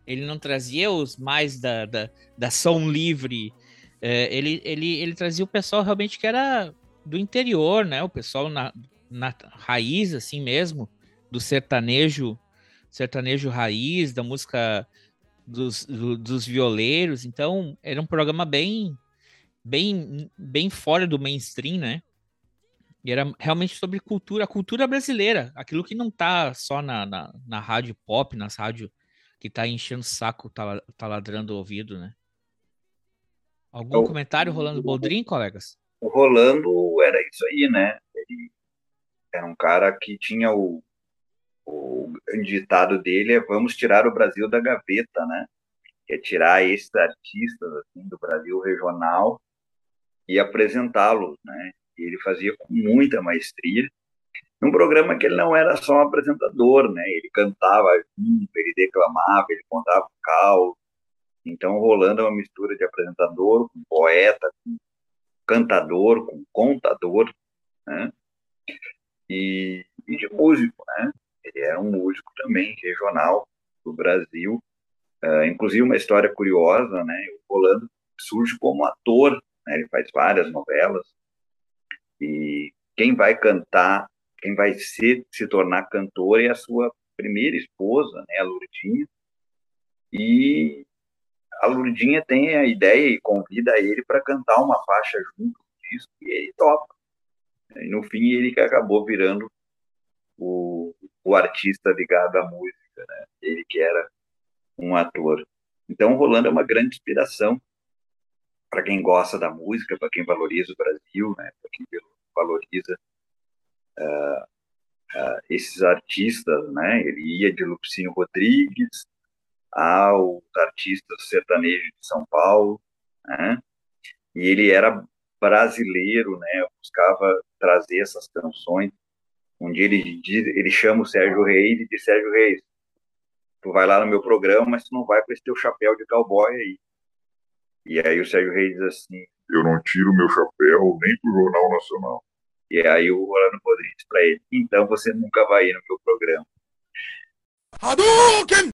Ele não trazia os mais da, da, da som livre. É, ele, ele, ele trazia o pessoal realmente que era do interior, né? O pessoal na, na raiz, assim mesmo, do sertanejo, sertanejo raiz, da música dos, do, dos violeiros. Então, era um programa bem, bem, bem fora do mainstream, né? E era realmente sobre cultura, a cultura brasileira, aquilo que não tá só na, na, na rádio pop, nas rádios que tá enchendo o saco, tá, tá ladrando o ouvido, né? Algum o, comentário Rolando Boldrin, colegas? O Rolando era isso aí, né? Ele era um cara que tinha o, o ditado dele é vamos tirar o Brasil da gaveta, né? Que é tirar esses artistas assim, do Brasil regional e apresentá-los, né? Ele fazia com muita maestria. Num programa que ele não era só um apresentador, né? Ele cantava junto, ele declamava, ele contava o caos. Então, Rolando é uma mistura de apresentador com poeta, com cantador, com contador, né? E, e de músico, né? Ele era um músico também regional do Brasil. Uh, inclusive, uma história curiosa, né? O Rolando surge como ator, né? ele faz várias novelas. E quem vai cantar, quem vai se, se tornar cantor é a sua primeira esposa, né? a Lourdinha. E a Lourdinha tem a ideia e convida ele para cantar uma faixa junto com isso, e ele topa. E no fim, ele que acabou virando o, o artista ligado à música, né? ele que era um ator. Então, Rolando é uma grande inspiração para quem gosta da música, para quem valoriza o Brasil, né? para quem valoriza uh, uh, esses artistas. Né? Ele ia de Lupicínio Rodrigues aos artistas sertanejos de São Paulo, né? e ele era brasileiro, né? buscava trazer essas canções um dia ele, ele chama o Sérgio Reis e diz, Sérgio Reis, tu vai lá no meu programa, mas tu não vai com esse teu chapéu de cowboy aí. E aí o Sérgio Reis diz assim, eu não tiro meu chapéu nem pro Jornal Nacional. E aí o Rolando Rodrigues para ele, então você nunca vai ir no meu programa. Hadouken!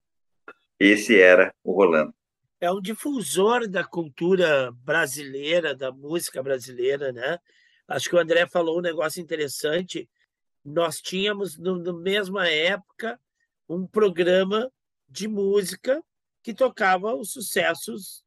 Esse era o Rolando. É um difusor da cultura brasileira, da música brasileira, né? Acho que o André falou um negócio interessante nós tínhamos, no, na mesma época, um programa de música que tocava os sucessos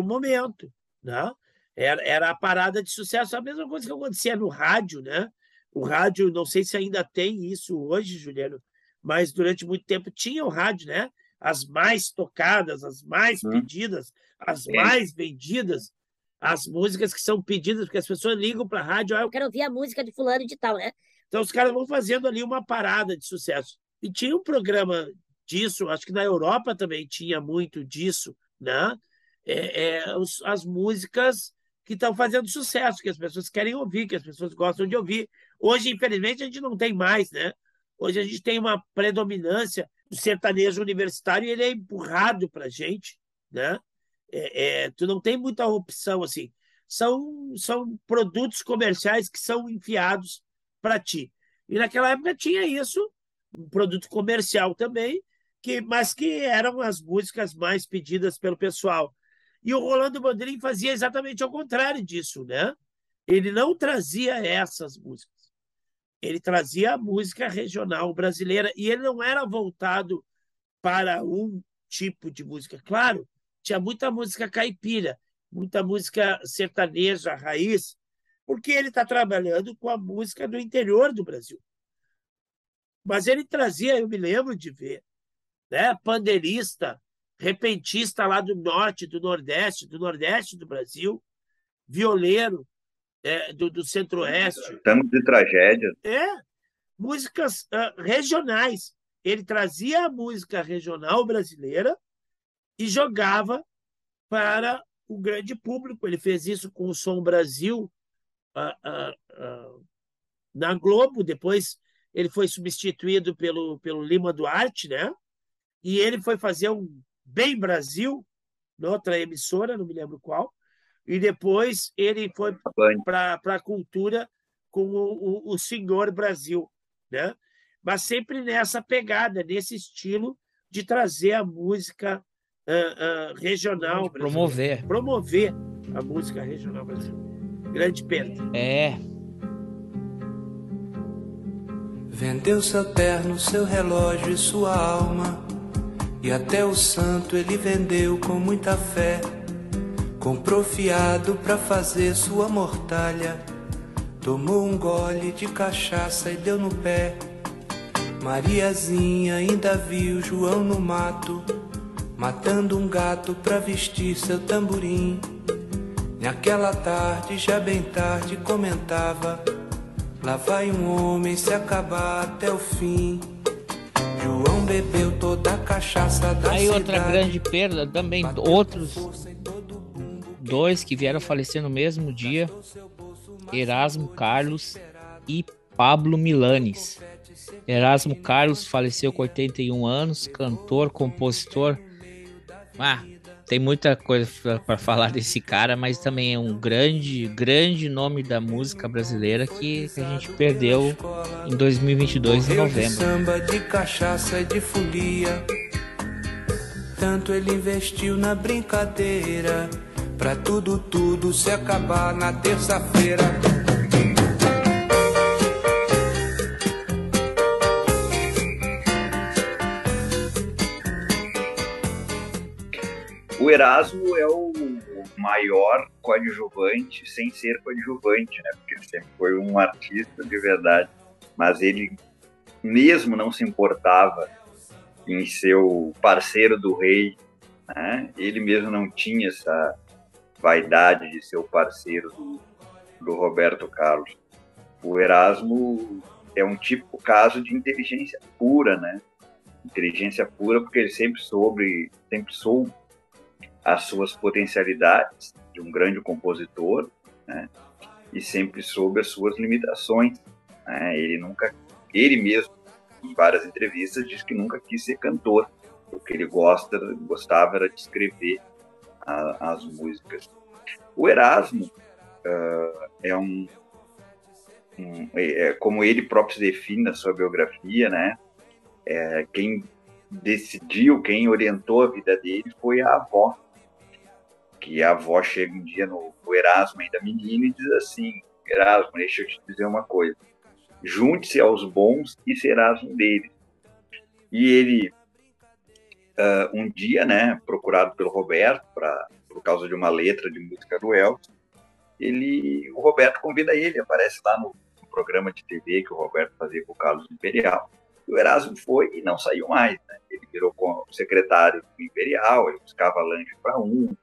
do momento. Né? Era, era a parada de sucesso, a mesma coisa que acontecia no rádio. Né? O rádio, não sei se ainda tem isso hoje, Juliano, mas durante muito tempo tinha o rádio, né? As mais tocadas, as mais Hum. pedidas, as É. mais vendidas, as músicas que são pedidas, porque as pessoas ligam para a rádio, ah, eu quero ouvir a música de fulano de tal, né? Então os caras vão fazendo ali uma parada de sucesso. E tinha um programa disso, acho que na Europa também tinha muito disso, né? É, é, os- as músicas que estão fazendo sucesso, que as pessoas querem ouvir, que as pessoas gostam de ouvir. Hoje, infelizmente, a gente não tem mais, né? Hoje a gente tem uma predominância do sertanejo universitário e ele é empurrado para a gente, né? É, é, tu não tem muita opção assim. São, são produtos comerciais que são enfiados para ti. E naquela época tinha isso, um produto comercial também, que, mas que eram as músicas mais pedidas pelo pessoal. E o Rolando Bandeirinha fazia exatamente ao contrário disso, né? Ele não trazia essas músicas. Ele trazia a música regional brasileira e ele não era voltado para um tipo de música. Claro, tinha muita música caipira, muita música sertaneja, raiz, porque ele está trabalhando com a música do interior do Brasil. Mas ele trazia, eu me lembro de ver, né, pandeirista, repentista lá do norte, do nordeste, do nordeste do Brasil, violeiro é, do, do centro-oeste. Estamos de tragédia. É, músicas ah, regionais. Ele trazia a música regional brasileira e jogava para o grande público. Ele fez isso com o Som Brasil ah, ah, na Globo, depois ele foi substituído pelo, pelo Lima Duarte, né? E ele foi fazer um Bem Brasil, noutra emissora, não me lembro qual, e depois ele foi para a cultura com o, o, o Senhor Brasil, né? Mas sempre nessa pegada, nesse estilo de trazer a música ah, ah, regional brasileira. promover. Promover a música regional brasileira. Grande perda. É. Vendeu seu terno, seu relógio e sua alma. E até o santo ele vendeu com muita fé. Comprou fiado pra fazer sua mortalha. Tomou um gole de cachaça e deu no pé. Mariazinha ainda viu João no mato, matando um gato pra vestir seu tamborim. Naquela tarde, já bem tarde, comentava: Lá vai um homem se acabar até o fim. João bebeu toda a cachaça da Aí cidade. outra grande perda também, outros dois que vieram falecer no mesmo dia, Erasmo Carlos e Pablo Milanes. Erasmo Carlos faleceu com 81 anos, cantor, compositor. Ah, tem muita coisa para falar desse cara, mas também é um grande, grande nome da música brasileira que, que a gente perdeu em 2022 em novembro. samba, de cachaça e de folia. Tanto ele investiu na brincadeira. Pra tudo, tudo se acabar na terça-feira. Erasmo é o maior coadjuvante sem ser coadjuvante, né? Porque ele sempre foi um artista de verdade. Mas ele mesmo não se importava em ser o parceiro do rei, né? Ele mesmo não tinha essa vaidade de ser o parceiro do, do Roberto Carlos. O Erasmo é um tipo caso de inteligência pura, né? Inteligência pura porque ele sempre soube, sempre soube as suas potencialidades de um grande compositor, né? E sempre soube as suas limitações. Né? Ele nunca, ele mesmo, em várias entrevistas, diz que nunca quis ser cantor. O que ele gosta, gostava era de escrever a, as músicas. O Erasmo uh, é um, um é, como ele próprio se define na sua biografia, né? É, quem decidiu, quem orientou a vida dele foi a avó, que a avó chega um dia no, no Erasmo, ainda menino, e diz assim: Erasmo, deixa eu te dizer uma coisa. Junte-se aos bons e serás um deles. E ele, uh, um dia, né, procurado pelo Roberto, pra, por causa de uma letra de música do Elvis, ele, o Roberto convida ele, aparece lá no, no programa de TV que o Roberto fazia com o Carlos Imperial. o Erasmo foi e não saiu mais. Né? Ele virou secretário imperial, ele buscava lanche para um.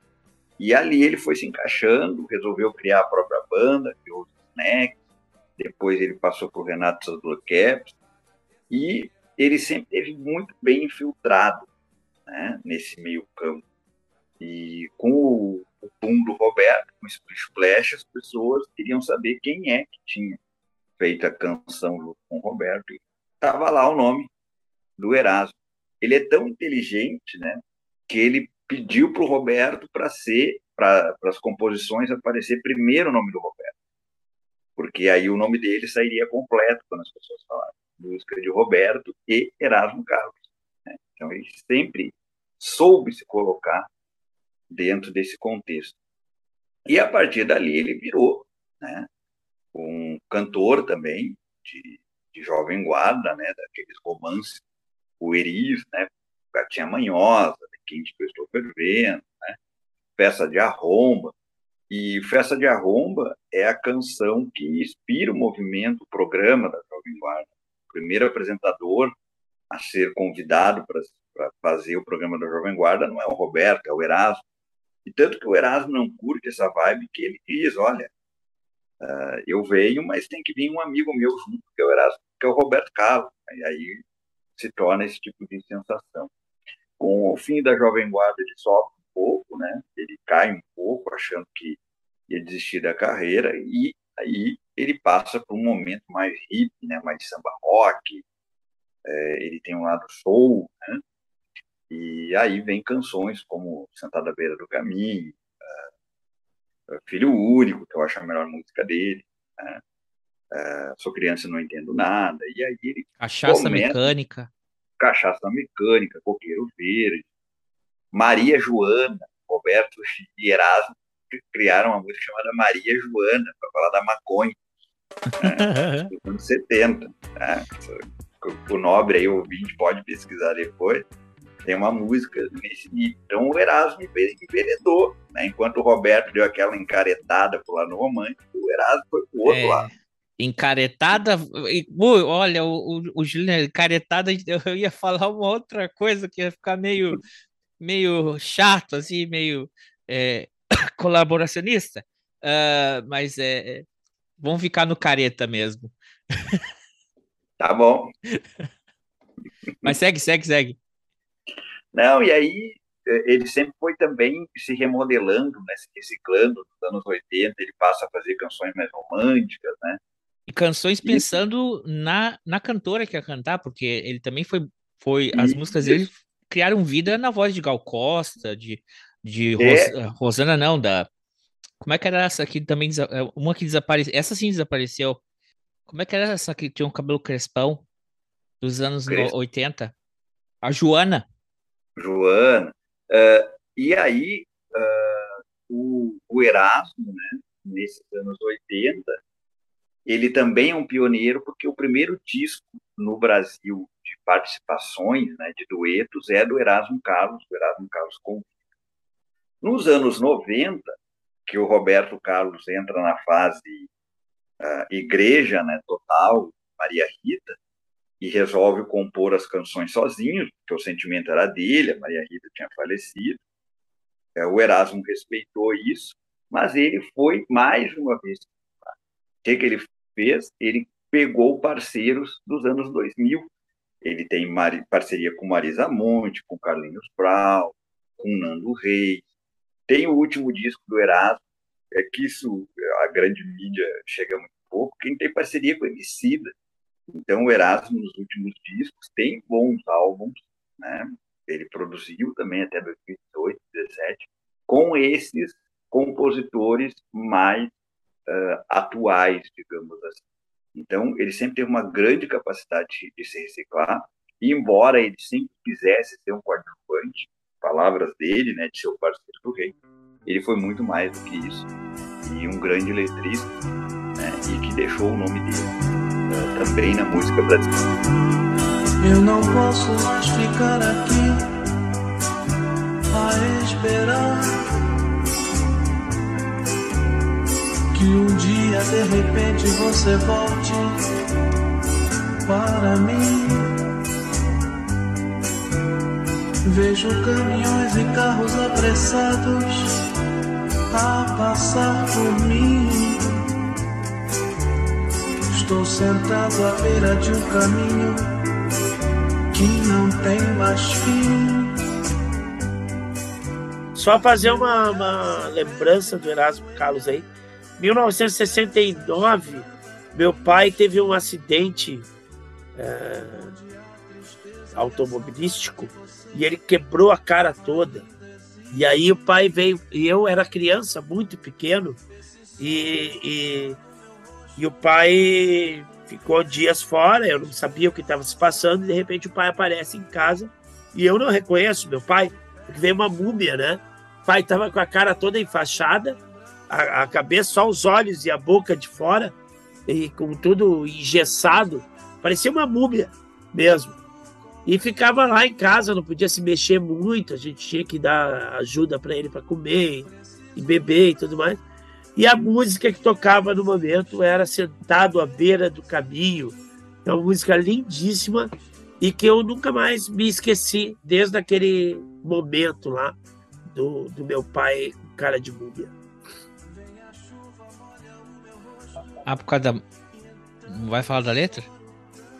E ali ele foi se encaixando, resolveu criar a própria banda, criou os Snacks, depois ele passou por Renato Sandro Caps, e ele sempre teve muito bem infiltrado né, nesse meio campo. E com o, o boom do Roberto, com o Splash, as pessoas queriam saber quem é que tinha feito a canção com o Roberto. E estava lá o nome do Erasmo. Ele é tão inteligente, né, que ele pediu para o Roberto para ser, para as composições aparecer primeiro o nome do Roberto, porque aí o nome dele sairia completo quando as pessoas falavam música de Roberto e Erasmo Carlos. Né? Então ele sempre soube se colocar dentro desse contexto. E a partir dali ele virou né, um cantor também de, de jovem guarda, né, daqueles romances pueris, né, Gatinha Manhosa, de Quem Te Estou Fervendo, né, Festa de Arromba. E Festa de Arromba é a canção que inspira o movimento, o programa da Jovem Guarda. O primeiro apresentador a ser convidado para fazer o programa da Jovem Guarda não é o Roberto, é o Erasmo. E tanto que o Erasmo não curte essa vibe que ele diz, olha, uh, eu venho, mas tem que vir um amigo meu junto, que é o Erasmo, que é o Roberto Carlos. E aí se torna esse tipo de sensação. Com o fim da Jovem Guarda, ele sofre um pouco, né? ele cai um pouco, achando que ia desistir da carreira, e aí ele passa por um momento mais hip, né? mais samba rock, é, ele tem um lado soul, né? E aí vem canções como Sentada à Beira do Caminho, uh, Filho Único, que eu acho a melhor música dele, né? uh, Sou Criança e Não Entendo Nada, e aí ele Cachaça começa, Mecânica. Cachaça Mecânica, Coqueiro Verde, Maria Joana, Roberto e Erasmo criaram uma música chamada Maria Joana, para falar da maconha, né? nos anos 70. Né? O nobre aí, o ouvinte, pode pesquisar depois tem uma música nesse nível. Então o Erasmo enveredou, né? Enquanto o Roberto deu aquela encaretada pro lado romântico, o Erasmo foi pro outro é, lado. Encaretada, olha, o, o, o Juliano, encaretada, eu ia falar uma outra coisa que ia ficar meio, meio chato, assim, meio é, colaboracionista, uh, mas é, vamos ficar no careta mesmo. Tá bom. Mas segue, segue, segue. Não, e aí é, ele sempre foi também se remodelando, né, se reciclando nos anos 80, ele passa a fazer canções mais românticas, né? Canções pensando na, na cantora que ia cantar, porque ele também foi, foi as músicas dele criaram vida na voz de Gal Costa, de, de é. Ros, eh, Rosana não, da como é que era essa que também é, uma que desapareceu, essa sim desapareceu. Como é que era essa que tinha um cabelo crespão dos anos Crespo. 80? A Joana. Joana. Uh, e aí, uh, o, o, Erasmo, né, nesses anos 80, ele também é um pioneiro, porque o primeiro disco no Brasil de participações, né, de duetos, é do Erasmo Carlos, do Erasmo Carlos Convida. Nos anos 90, que o Roberto Carlos entra na fase uh, igreja né, total, Maria Rita, e resolve compor as canções sozinho, porque o sentimento era dele, a Maria Rita tinha falecido. É, o Erasmo respeitou isso, mas ele foi mais uma vez. Que ele fez? Ele pegou parceiros dos anos 2000. Ele tem parceria com Marisa Monte, com Carlinhos Brown, com Nando Reis. Tem o último disco do Erasmo, é que isso, a grande mídia chega muito pouco. Quem tem parceria com Emicida, então, o Erasmo, nos últimos discos, tem bons álbuns, né? Ele produziu também até 2018, 2017, com esses compositores mais uh, atuais, digamos assim. Então, ele sempre teve uma grande capacidade de se reciclar, e embora ele sempre quisesse ser um coadjuvante, palavras dele, né, de ser o parceiro do rei, ele foi muito mais do que isso. E um grande letrista, né, e que deixou o nome dele também na música brasileira. Eu não posso mais ficar aqui a esperar que um dia de repente você volte para mim. Vejo caminhões e carros apressados a passar por mim. Estou sentado à beira de um caminho que não tem mais fim. Só fazer uma, uma lembrança do Erasmo Carlos aí. 1969, meu pai teve um acidente é, automobilístico e ele quebrou a cara toda. E aí o pai veio, e eu era criança, muito pequeno, e, e, e o pai ficou dias fora, eu não sabia o que estava se passando, e de repente o pai aparece em casa, e eu não reconheço meu pai, porque veio uma múmia, né? O pai estava com a cara toda enfaixada, a, a cabeça, só os olhos e a boca de fora, e com tudo engessado, parecia uma múmia mesmo. E ficava lá em casa, não podia se mexer muito, a gente tinha que dar ajuda para ele para comer e beber e tudo mais. E a música que tocava no momento era Sentado à Beira do Caminho. É uma música lindíssima e que eu nunca mais me esqueci desde aquele momento lá do, do meu pai cara de múmia. Ah, por causa da. Não vai falar da letra?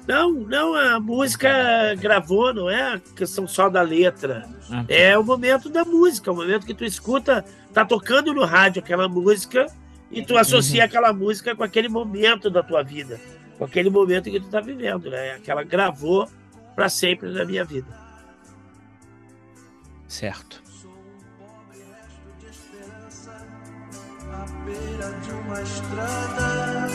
Não, não, a música gravou, não é a questão só da letra. Ah, tá. É o momento da música, o momento que tu escuta, tá tocando no rádio aquela música e tu associa uhum. aquela música com aquele momento da tua vida, com aquele momento que tu tá vivendo, né? Aquela gravou para sempre na minha vida. Certo. À beira de uma estrada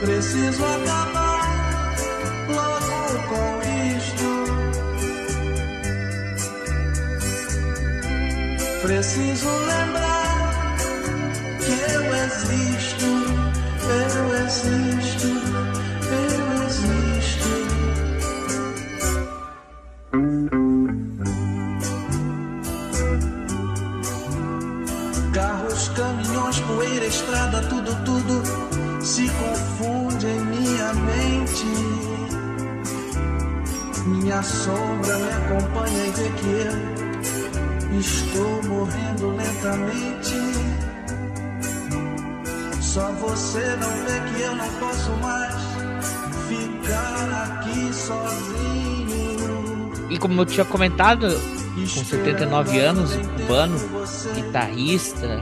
Preciso acabar logo com isto. Preciso lembrar que eu existo, eu existo, caminhões, poeira, estrada, tudo, tudo se confunde em minha mente. Minha sombra me acompanha e vê que eu estou morrendo lentamente. Só você não vê que eu não posso mais ficar aqui sozinho. E como eu tinha comentado, com 79 anos, cubano, guitarrista,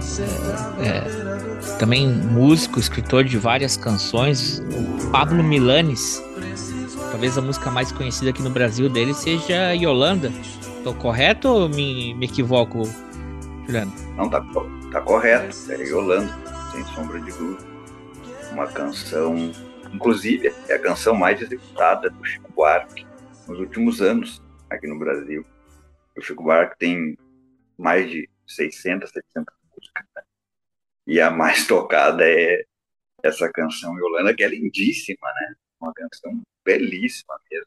é, é, também músico, escritor de várias canções, o Pablo Milanes. Talvez a música mais conhecida aqui no Brasil dele seja Yolanda. Estou correto ou me, me equivoco, Juliano? Não, tá, tá correto. É Yolanda, sem sombra de dúvida. Uma canção, inclusive, é a canção mais executada do Chico Buarque nos últimos anos aqui no Brasil. O Chico Buarque tem mais de 600, 700 músicas. Né? E a mais tocada é essa canção Yolanda, que é lindíssima, né? Uma canção belíssima mesmo,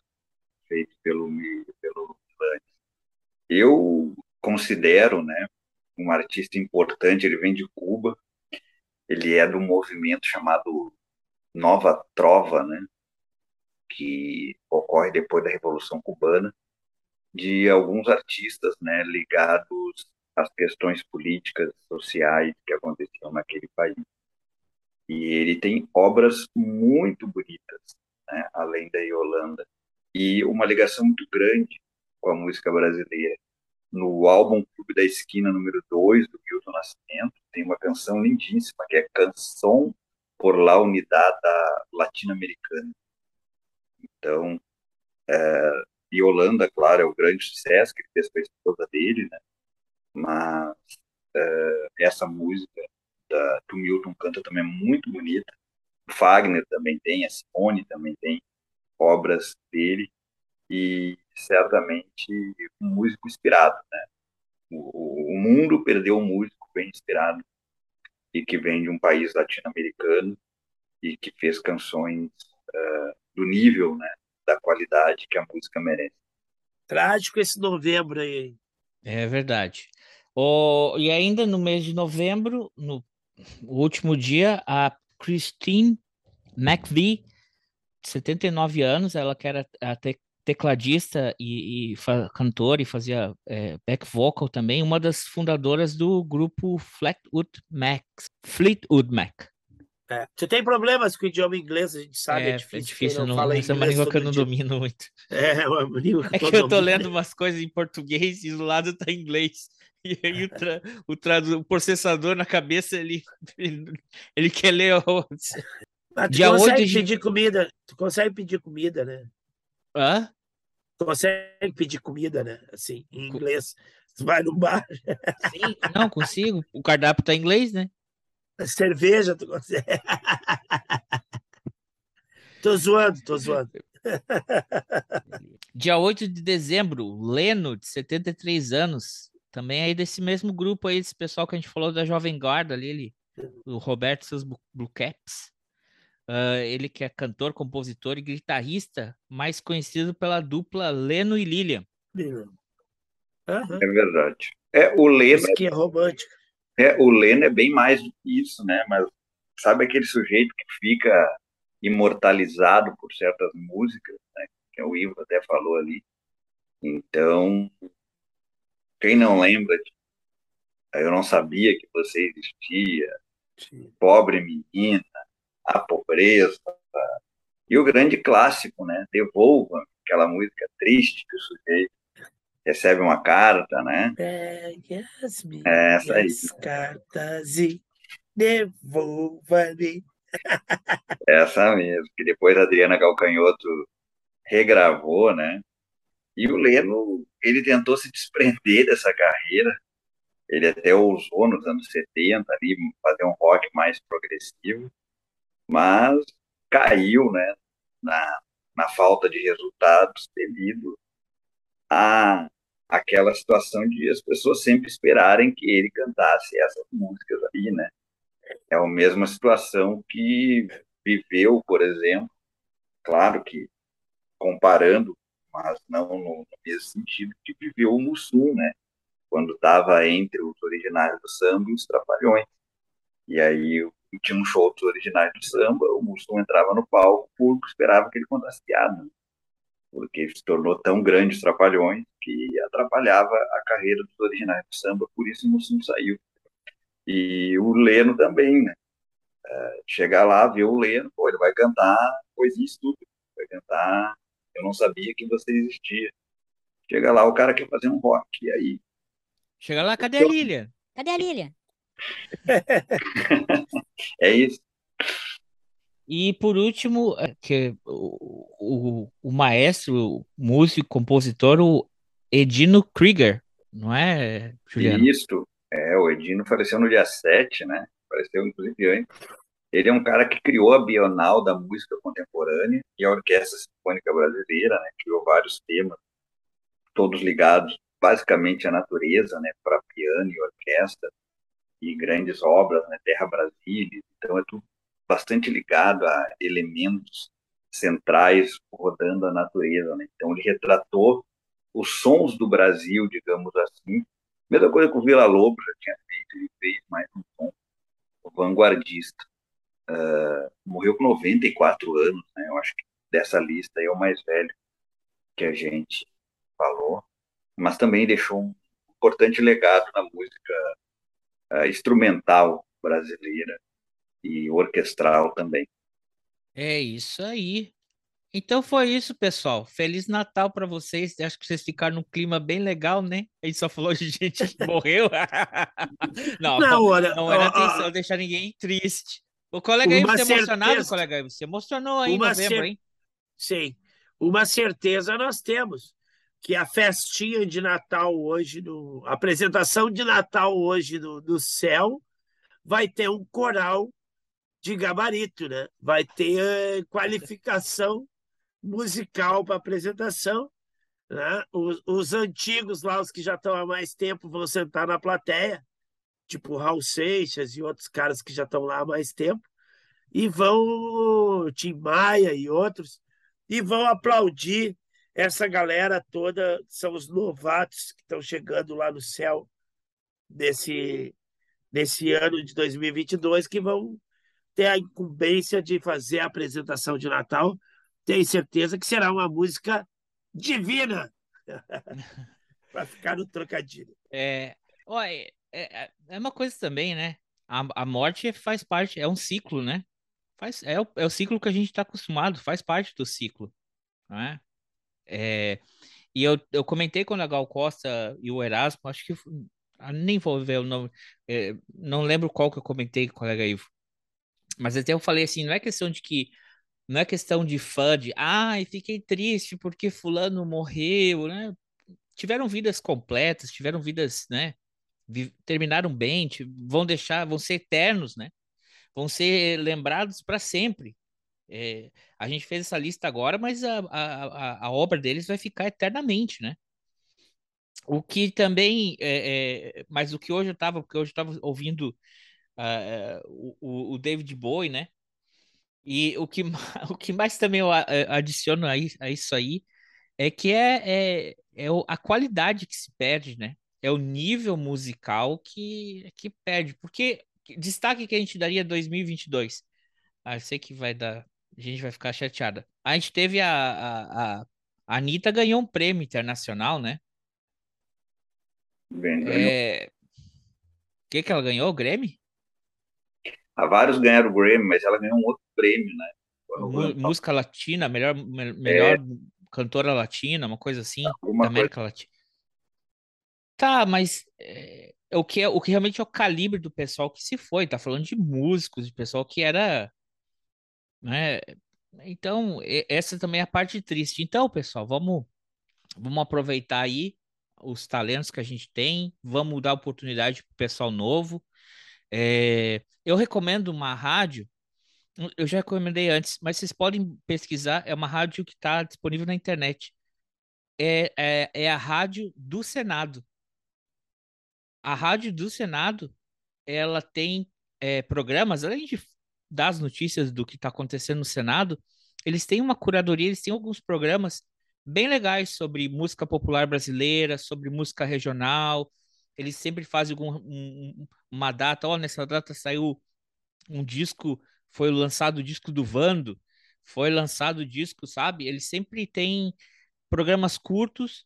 feita pelo, pelo Milanes. Eu considero, né, um artista importante, ele vem de Cuba, ele é do movimento chamado Nova Trova, né, que ocorre depois da Revolução Cubana, de alguns artistas né, ligados às questões políticas, sociais que aconteciam naquele país. E ele tem obras muito bonitas, né, além da Yolanda, e uma ligação muito grande com a música brasileira. No álbum Clube da Esquina, número 2, do Milton Nascimento, tem uma canção lindíssima, que é Canção por la Unidade Latino-Americana. Então, é, e Holanda, claro, é o grande sucesso que ele fez com a esposa dele, né? Mas uh, essa música da, do Milton canta também é muito bonita. O Fagner também tem, a Simone também tem obras dele e certamente um músico inspirado, né? O, o mundo perdeu um músico bem inspirado e que vem de um país latino-americano e que fez canções uh, do nível, né, da qualidade que a música merece. Trágico esse novembro aí. É verdade. Oh, e ainda no mês de novembro, no último dia, a Christine McVie, 79 anos, ela quer até tecladista e, e cantor e fazia é, back vocal também, uma das fundadoras do grupo Fleetwood Mac. Fleetwood Mac. É. Você tem problemas com o idioma inglês, a gente sabe, é, é difícil. É difícil, não, fala essa é uma língua que eu não dia. domino muito. É, uma língua que, é que eu tô lendo umas coisas em português e do lado tá em inglês. E aí o, tra, o, tra, o processador na cabeça, ele, ele, ele quer ler o... Mas tu Dia consegue 8 pedir comida, tu consegue pedir comida, né? Hã? Tu consegue pedir comida, né? Assim, em inglês. Tu vai no bar. Sim, não, consigo. O cardápio tá em inglês, né? Cerveja, tu consegue. tô zoando, tô zoando. Dia 8 de dezembro, Leno, de 73 anos, também aí desse mesmo grupo aí, esse pessoal que a gente falou da Jovem Guarda ali, ele, o Roberto e seus Blue Caps. Uh, ele que é cantor, compositor e guitarrista, mais conhecido pela dupla Leno e Lilian. Uhum. É verdade. É, o Leno. Isso que é romântico. É, o Leno é bem mais do que isso, né? Mas sabe aquele sujeito que fica imortalizado por certas músicas, né? Que o Ivo até falou ali. Então, quem não lembra de Eu não sabia que você existia, Sim. Pobre Menina, A Pobreza, e o grande clássico, né? Devolva, aquela música triste que o sujeito recebe uma carta, né? Pegue as minhas Essa aí. cartas e devolva-me. Essa mesmo, que depois a Adriana Calcanhoto regravou, né? E o Leno, ele tentou se desprender dessa carreira. Ele até ousou nos anos 70 ali fazer um rock mais progressivo, mas caiu, né, na, na falta de resultados devido a aquela situação de as pessoas sempre esperarem que ele cantasse essas músicas aí, né? É a mesma situação que viveu, por exemplo, claro que comparando, mas não no, mesmo sentido que viveu o Mussum, né? Quando estava entre os originais do samba e os trapalhões. E aí tinha um show dos originais do samba, o Mussum entrava no palco, o público esperava que ele contasse piada. Porque se tornou tão grande os Trapalhões que atrapalhava a carreira dos originais do samba, por isso o Mussum saiu. E o Leno também, né? É, chegar lá, ver o Leno, pô, ele vai cantar coisinha estúpida, vai cantar Eu Não Sabia Que Você Existia. Chega lá, o cara quer fazer um rock, e aí... Chega lá, cadê a Lilia? Cadê a Lilia? é isso. E por último, é, que o, o, o maestro, o músico, compositor, o Edino Krieger, não é, Juliano? Isso, é, o Edino faleceu no dia 7, né? Faleceu inclusive antes. Ele é um cara que criou a Bienal da Música Contemporânea e a Orquestra Sinfônica Brasileira, né? Criou vários temas, todos ligados basicamente à natureza, né? Para piano e orquestra e grandes obras, né? Terra Brasília. Então é tudo bastante ligado a elementos centrais rodando a natureza. Né? Então, ele retratou os sons do Brasil, digamos assim. Mesma coisa que o Vila Lobo já tinha feito, ele fez mais um som vanguardista. Uh, morreu com 94 anos, né? eu acho que dessa lista é o mais velho que a gente falou, mas também deixou um importante legado na música uh, instrumental brasileira, e orquestral também. É isso aí. Então foi isso, pessoal. Feliz Natal para vocês. Acho que vocês ficaram num clima bem legal, né? A gente só falou de gente que morreu. não, não, olha, não era atenção deixar ninguém triste. O colega aí, você emocionado, colega aí? Você emocionou aí em novembro, cer... hein? Sim. Uma certeza nós temos, que a festinha de Natal hoje, no... a apresentação de Natal hoje no, no céu, vai ter um coral de gabarito, né? Vai ter qualificação musical para apresentação. Né? Os, os, antigos lá, os que já estão há mais tempo, vão sentar na plateia, tipo Raul Seixas e outros caras que já estão lá há mais tempo, e vão, Tim Maia e outros, e vão aplaudir essa galera toda, são os novatos que estão chegando lá no céu desse, desse ano de 2022, que vão a incumbência de fazer a apresentação de Natal, tenho certeza que será uma música divina. para ficar no trocadilho. É, ó, é, é, é, uma coisa também, né? A, a morte faz parte, é um ciclo, né? Faz, é, o, é o ciclo que a gente está acostumado, faz parte do ciclo, né? É, e eu, eu comentei com a Gal Costa e o Erasmo, acho que nem vou ver o nome, é, não lembro qual que eu comentei com o colega Ivo, mas até eu falei assim, não é questão de que não é questão de fã de, ai, fiquei triste porque fulano morreu, né? Tiveram vidas completas, tiveram vidas, né? terminaram bem, vão deixar, vão ser eternos, né? Vão ser lembrados para sempre. É, a gente fez essa lista agora, mas a, a, a, obra deles vai ficar eternamente, né? O que também, é, é, mas o que hoje eu estava, porque hoje eu estava ouvindo uh, o, o David Bowie, né? E o que, o que mais também eu adiciono a, isso aí é que é, é, é a qualidade que se perde, né? É o nível musical que, que perde. Porque destaque que a gente daria 2022. Ah, eu sei que vai dar. A gente vai ficar chateada. A gente teve a, a, a, a Anitta ganhou um prêmio internacional, né? Bem, é... O que, que ela ganhou? O Grammy? Há vários ganharam o Grammy, mas ela ganhou um outro prêmio, né? música latina, melhor, melhor é. cantora latina, uma coisa assim, Alguma da América coisa... Latina. Tá, mas é, o que é o que realmente é o calibre do pessoal que se foi, tá falando de músicos, de pessoal que era, né? Então, essa também é a parte triste. Então, pessoal, vamos vamos aproveitar aí os talentos que a gente tem, vamos dar oportunidade para o pessoal novo. É, eu recomendo uma rádio, eu já recomendei antes, mas vocês podem pesquisar, é uma rádio que está disponível na internet. É, é, é a rádio do Senado a rádio do Senado ela tem é, programas, além de dar as notícias do que está acontecendo no Senado, eles têm uma curadoria, eles têm alguns programas bem legais sobre música popular brasileira, sobre música regional. Eles sempre fazem algum, um, uma data, ó, nessa data saiu um disco, foi lançado o disco do Vando, foi lançado o disco, sabe? Eles sempre têm programas curtos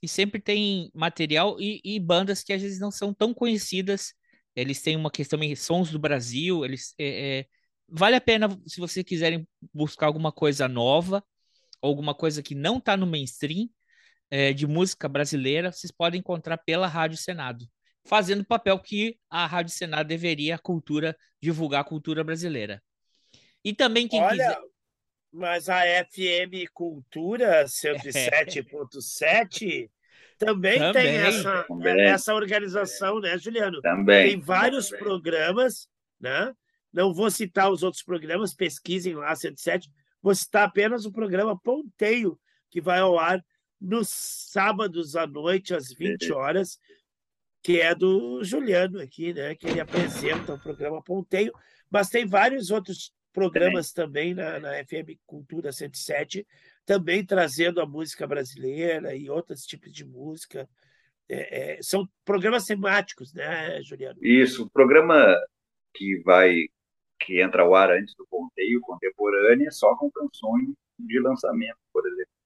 e sempre tem material e, e, bandas que às vezes não são tão conhecidas. Eles têm uma questão em sons do Brasil. Eles é, é, vale a pena se vocês quiserem buscar alguma coisa nova, alguma coisa que não está no mainstream é, de música brasileira. Vocês podem encontrar pela Rádio Senado, fazendo o papel que a Rádio Senado deveria a cultura divulgar a cultura brasileira. E também quem Olha, quiser mas a FM Cultura 107.7 também, também, tem essa, também. essa organização, né, Juliano? Também. Tem vários também. programas, né? Não vou citar os outros programas, pesquisem lá, 107. Vou citar apenas o programa Ponteio, que vai ao ar nos sábados à noite, às 20 horas, que é do Juliano aqui, né? Que ele apresenta o programa Ponteio, mas tem vários outros programas também, na, na FM Cultura 107, também trazendo a música brasileira e outros tipos de música. É, é, são programas temáticos, né, Juliano? Isso, o programa que vai que entra ao ar antes do Ponteio Contemporânea só com canções de lançamento, por exemplo.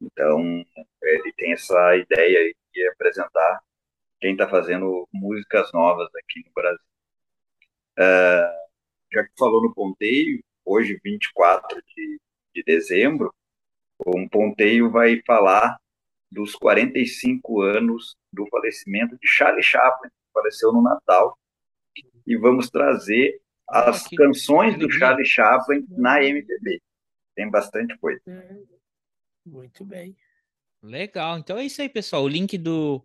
Então, ele tem essa ideia de apresentar quem está fazendo músicas novas aqui no Brasil. Uh, já que falou no ponteio, hoje, 24 de, de dezembro, um ponteio vai falar dos 45 anos do falecimento de Charlie Chaplin, que faleceu no Natal. E vamos trazer as canções do Charlie Chaplin na MPB. Tem bastante coisa. Muito bem. Legal. Então é isso aí, pessoal. O link do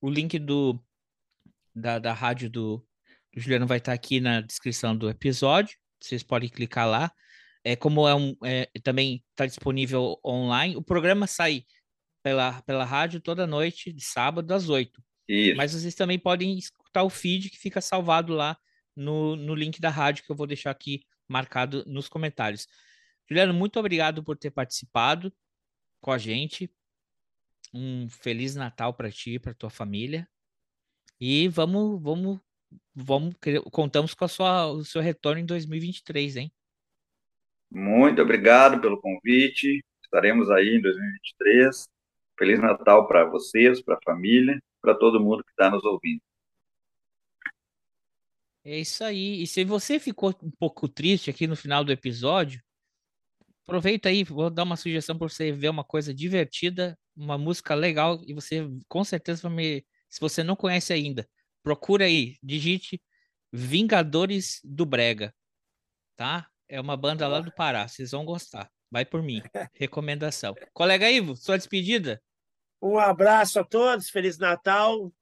o link do da, da rádio do, o Juliano vai estar aqui na descrição do episódio. Vocês podem clicar lá. É, como é um, é, também está disponível online, o programa sai pela, pela rádio toda noite, de sábado, às 8. Isso. Mas vocês também podem escutar o feed que fica salvado lá no, no link da rádio, que eu vou deixar aqui marcado nos comentários. Juliano, muito obrigado por ter participado com a gente. Um feliz Natal para ti e para tua família. E vamos, vamos vamos contamos com a sua, o seu retorno em 2023, hein? Muito obrigado pelo convite. Estaremos aí em 2023. Feliz Natal para vocês, para a família, para todo mundo que está nos ouvindo. É isso aí. E se você ficou um pouco triste aqui no final do episódio, aproveita aí, vou dar uma sugestão para você ver uma coisa divertida, uma música legal, e você com certeza vai me. Se você não conhece ainda, procura aí, digite Vingadores do Brega, tá? É uma banda lá do Pará, vocês vão gostar. Vai por mim. Recomendação. Colega Ivo, sua despedida. Um abraço a todos, Feliz Natal.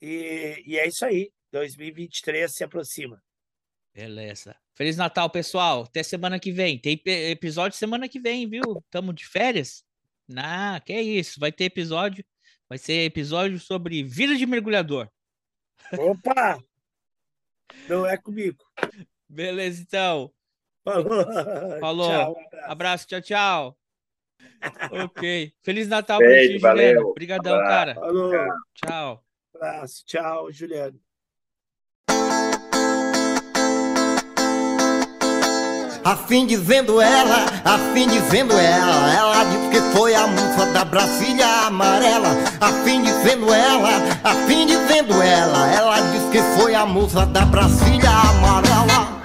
E, e é isso aí. 2023 se aproxima. Beleza. Feliz Natal, pessoal. Até semana que vem. Tem episódio semana que vem, viu? Tamo de férias? Ah, que é isso. Vai ter episódio. Vai ser episódio sobre vida de mergulhador. Opa! Não é comigo. Beleza, então. Falou. Falou. Tchau, um abraço. abraço. tchau, tchau. ok. Feliz Natal Beijo, pra ti, valeu. Juliano. Obrigadão, cara. Falou. Tchau. Abraço. Tchau, Juliano. Afim dizendo ela, afim dizendo ela, ela disse que foi a mufa da Brasília amarela. Afim dizendo ela, afim dizendo ela, ela disse que foi a mufa da Brasília amarela.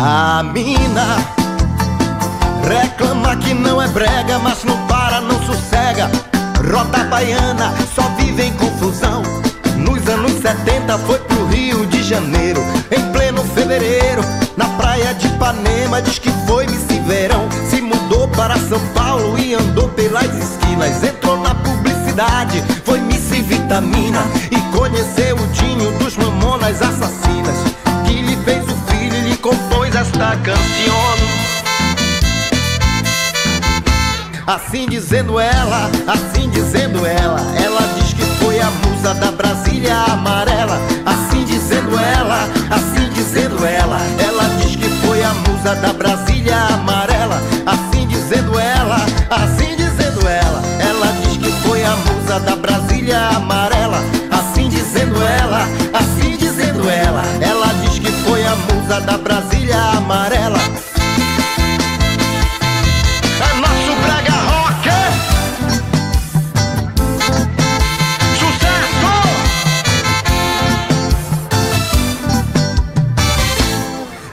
A mina reclama que não é brega, mas não para, não sossega. Rota baiana só vive em confusão. Nos anos 70 foi pro Rio de Janeiro, em pleno fevereiro, na praia de Ipanema. Diz que foi Miss Verão, se mudou para São Paulo e andou pelas esquinas. Entrou na publicidade, foi Miss Vitamina e conheceu o Dinho dos Mamonas Assassinas, que lhe fez o filho e lhe compôs esta canção. Assim dizendo ela, assim dizendo ela, ela diz que foi a musa da Brasília amarela. Assim dizendo ela, assim dizendo ela, ela diz que foi a musa da Brasília amarela. Assim dizendo ela, assim dizendo ela, ela diz que foi a musa da Brasília amarela. Assim dizendo ela, assim dizendo ela, ela diz que foi a musa da Brasília amarela.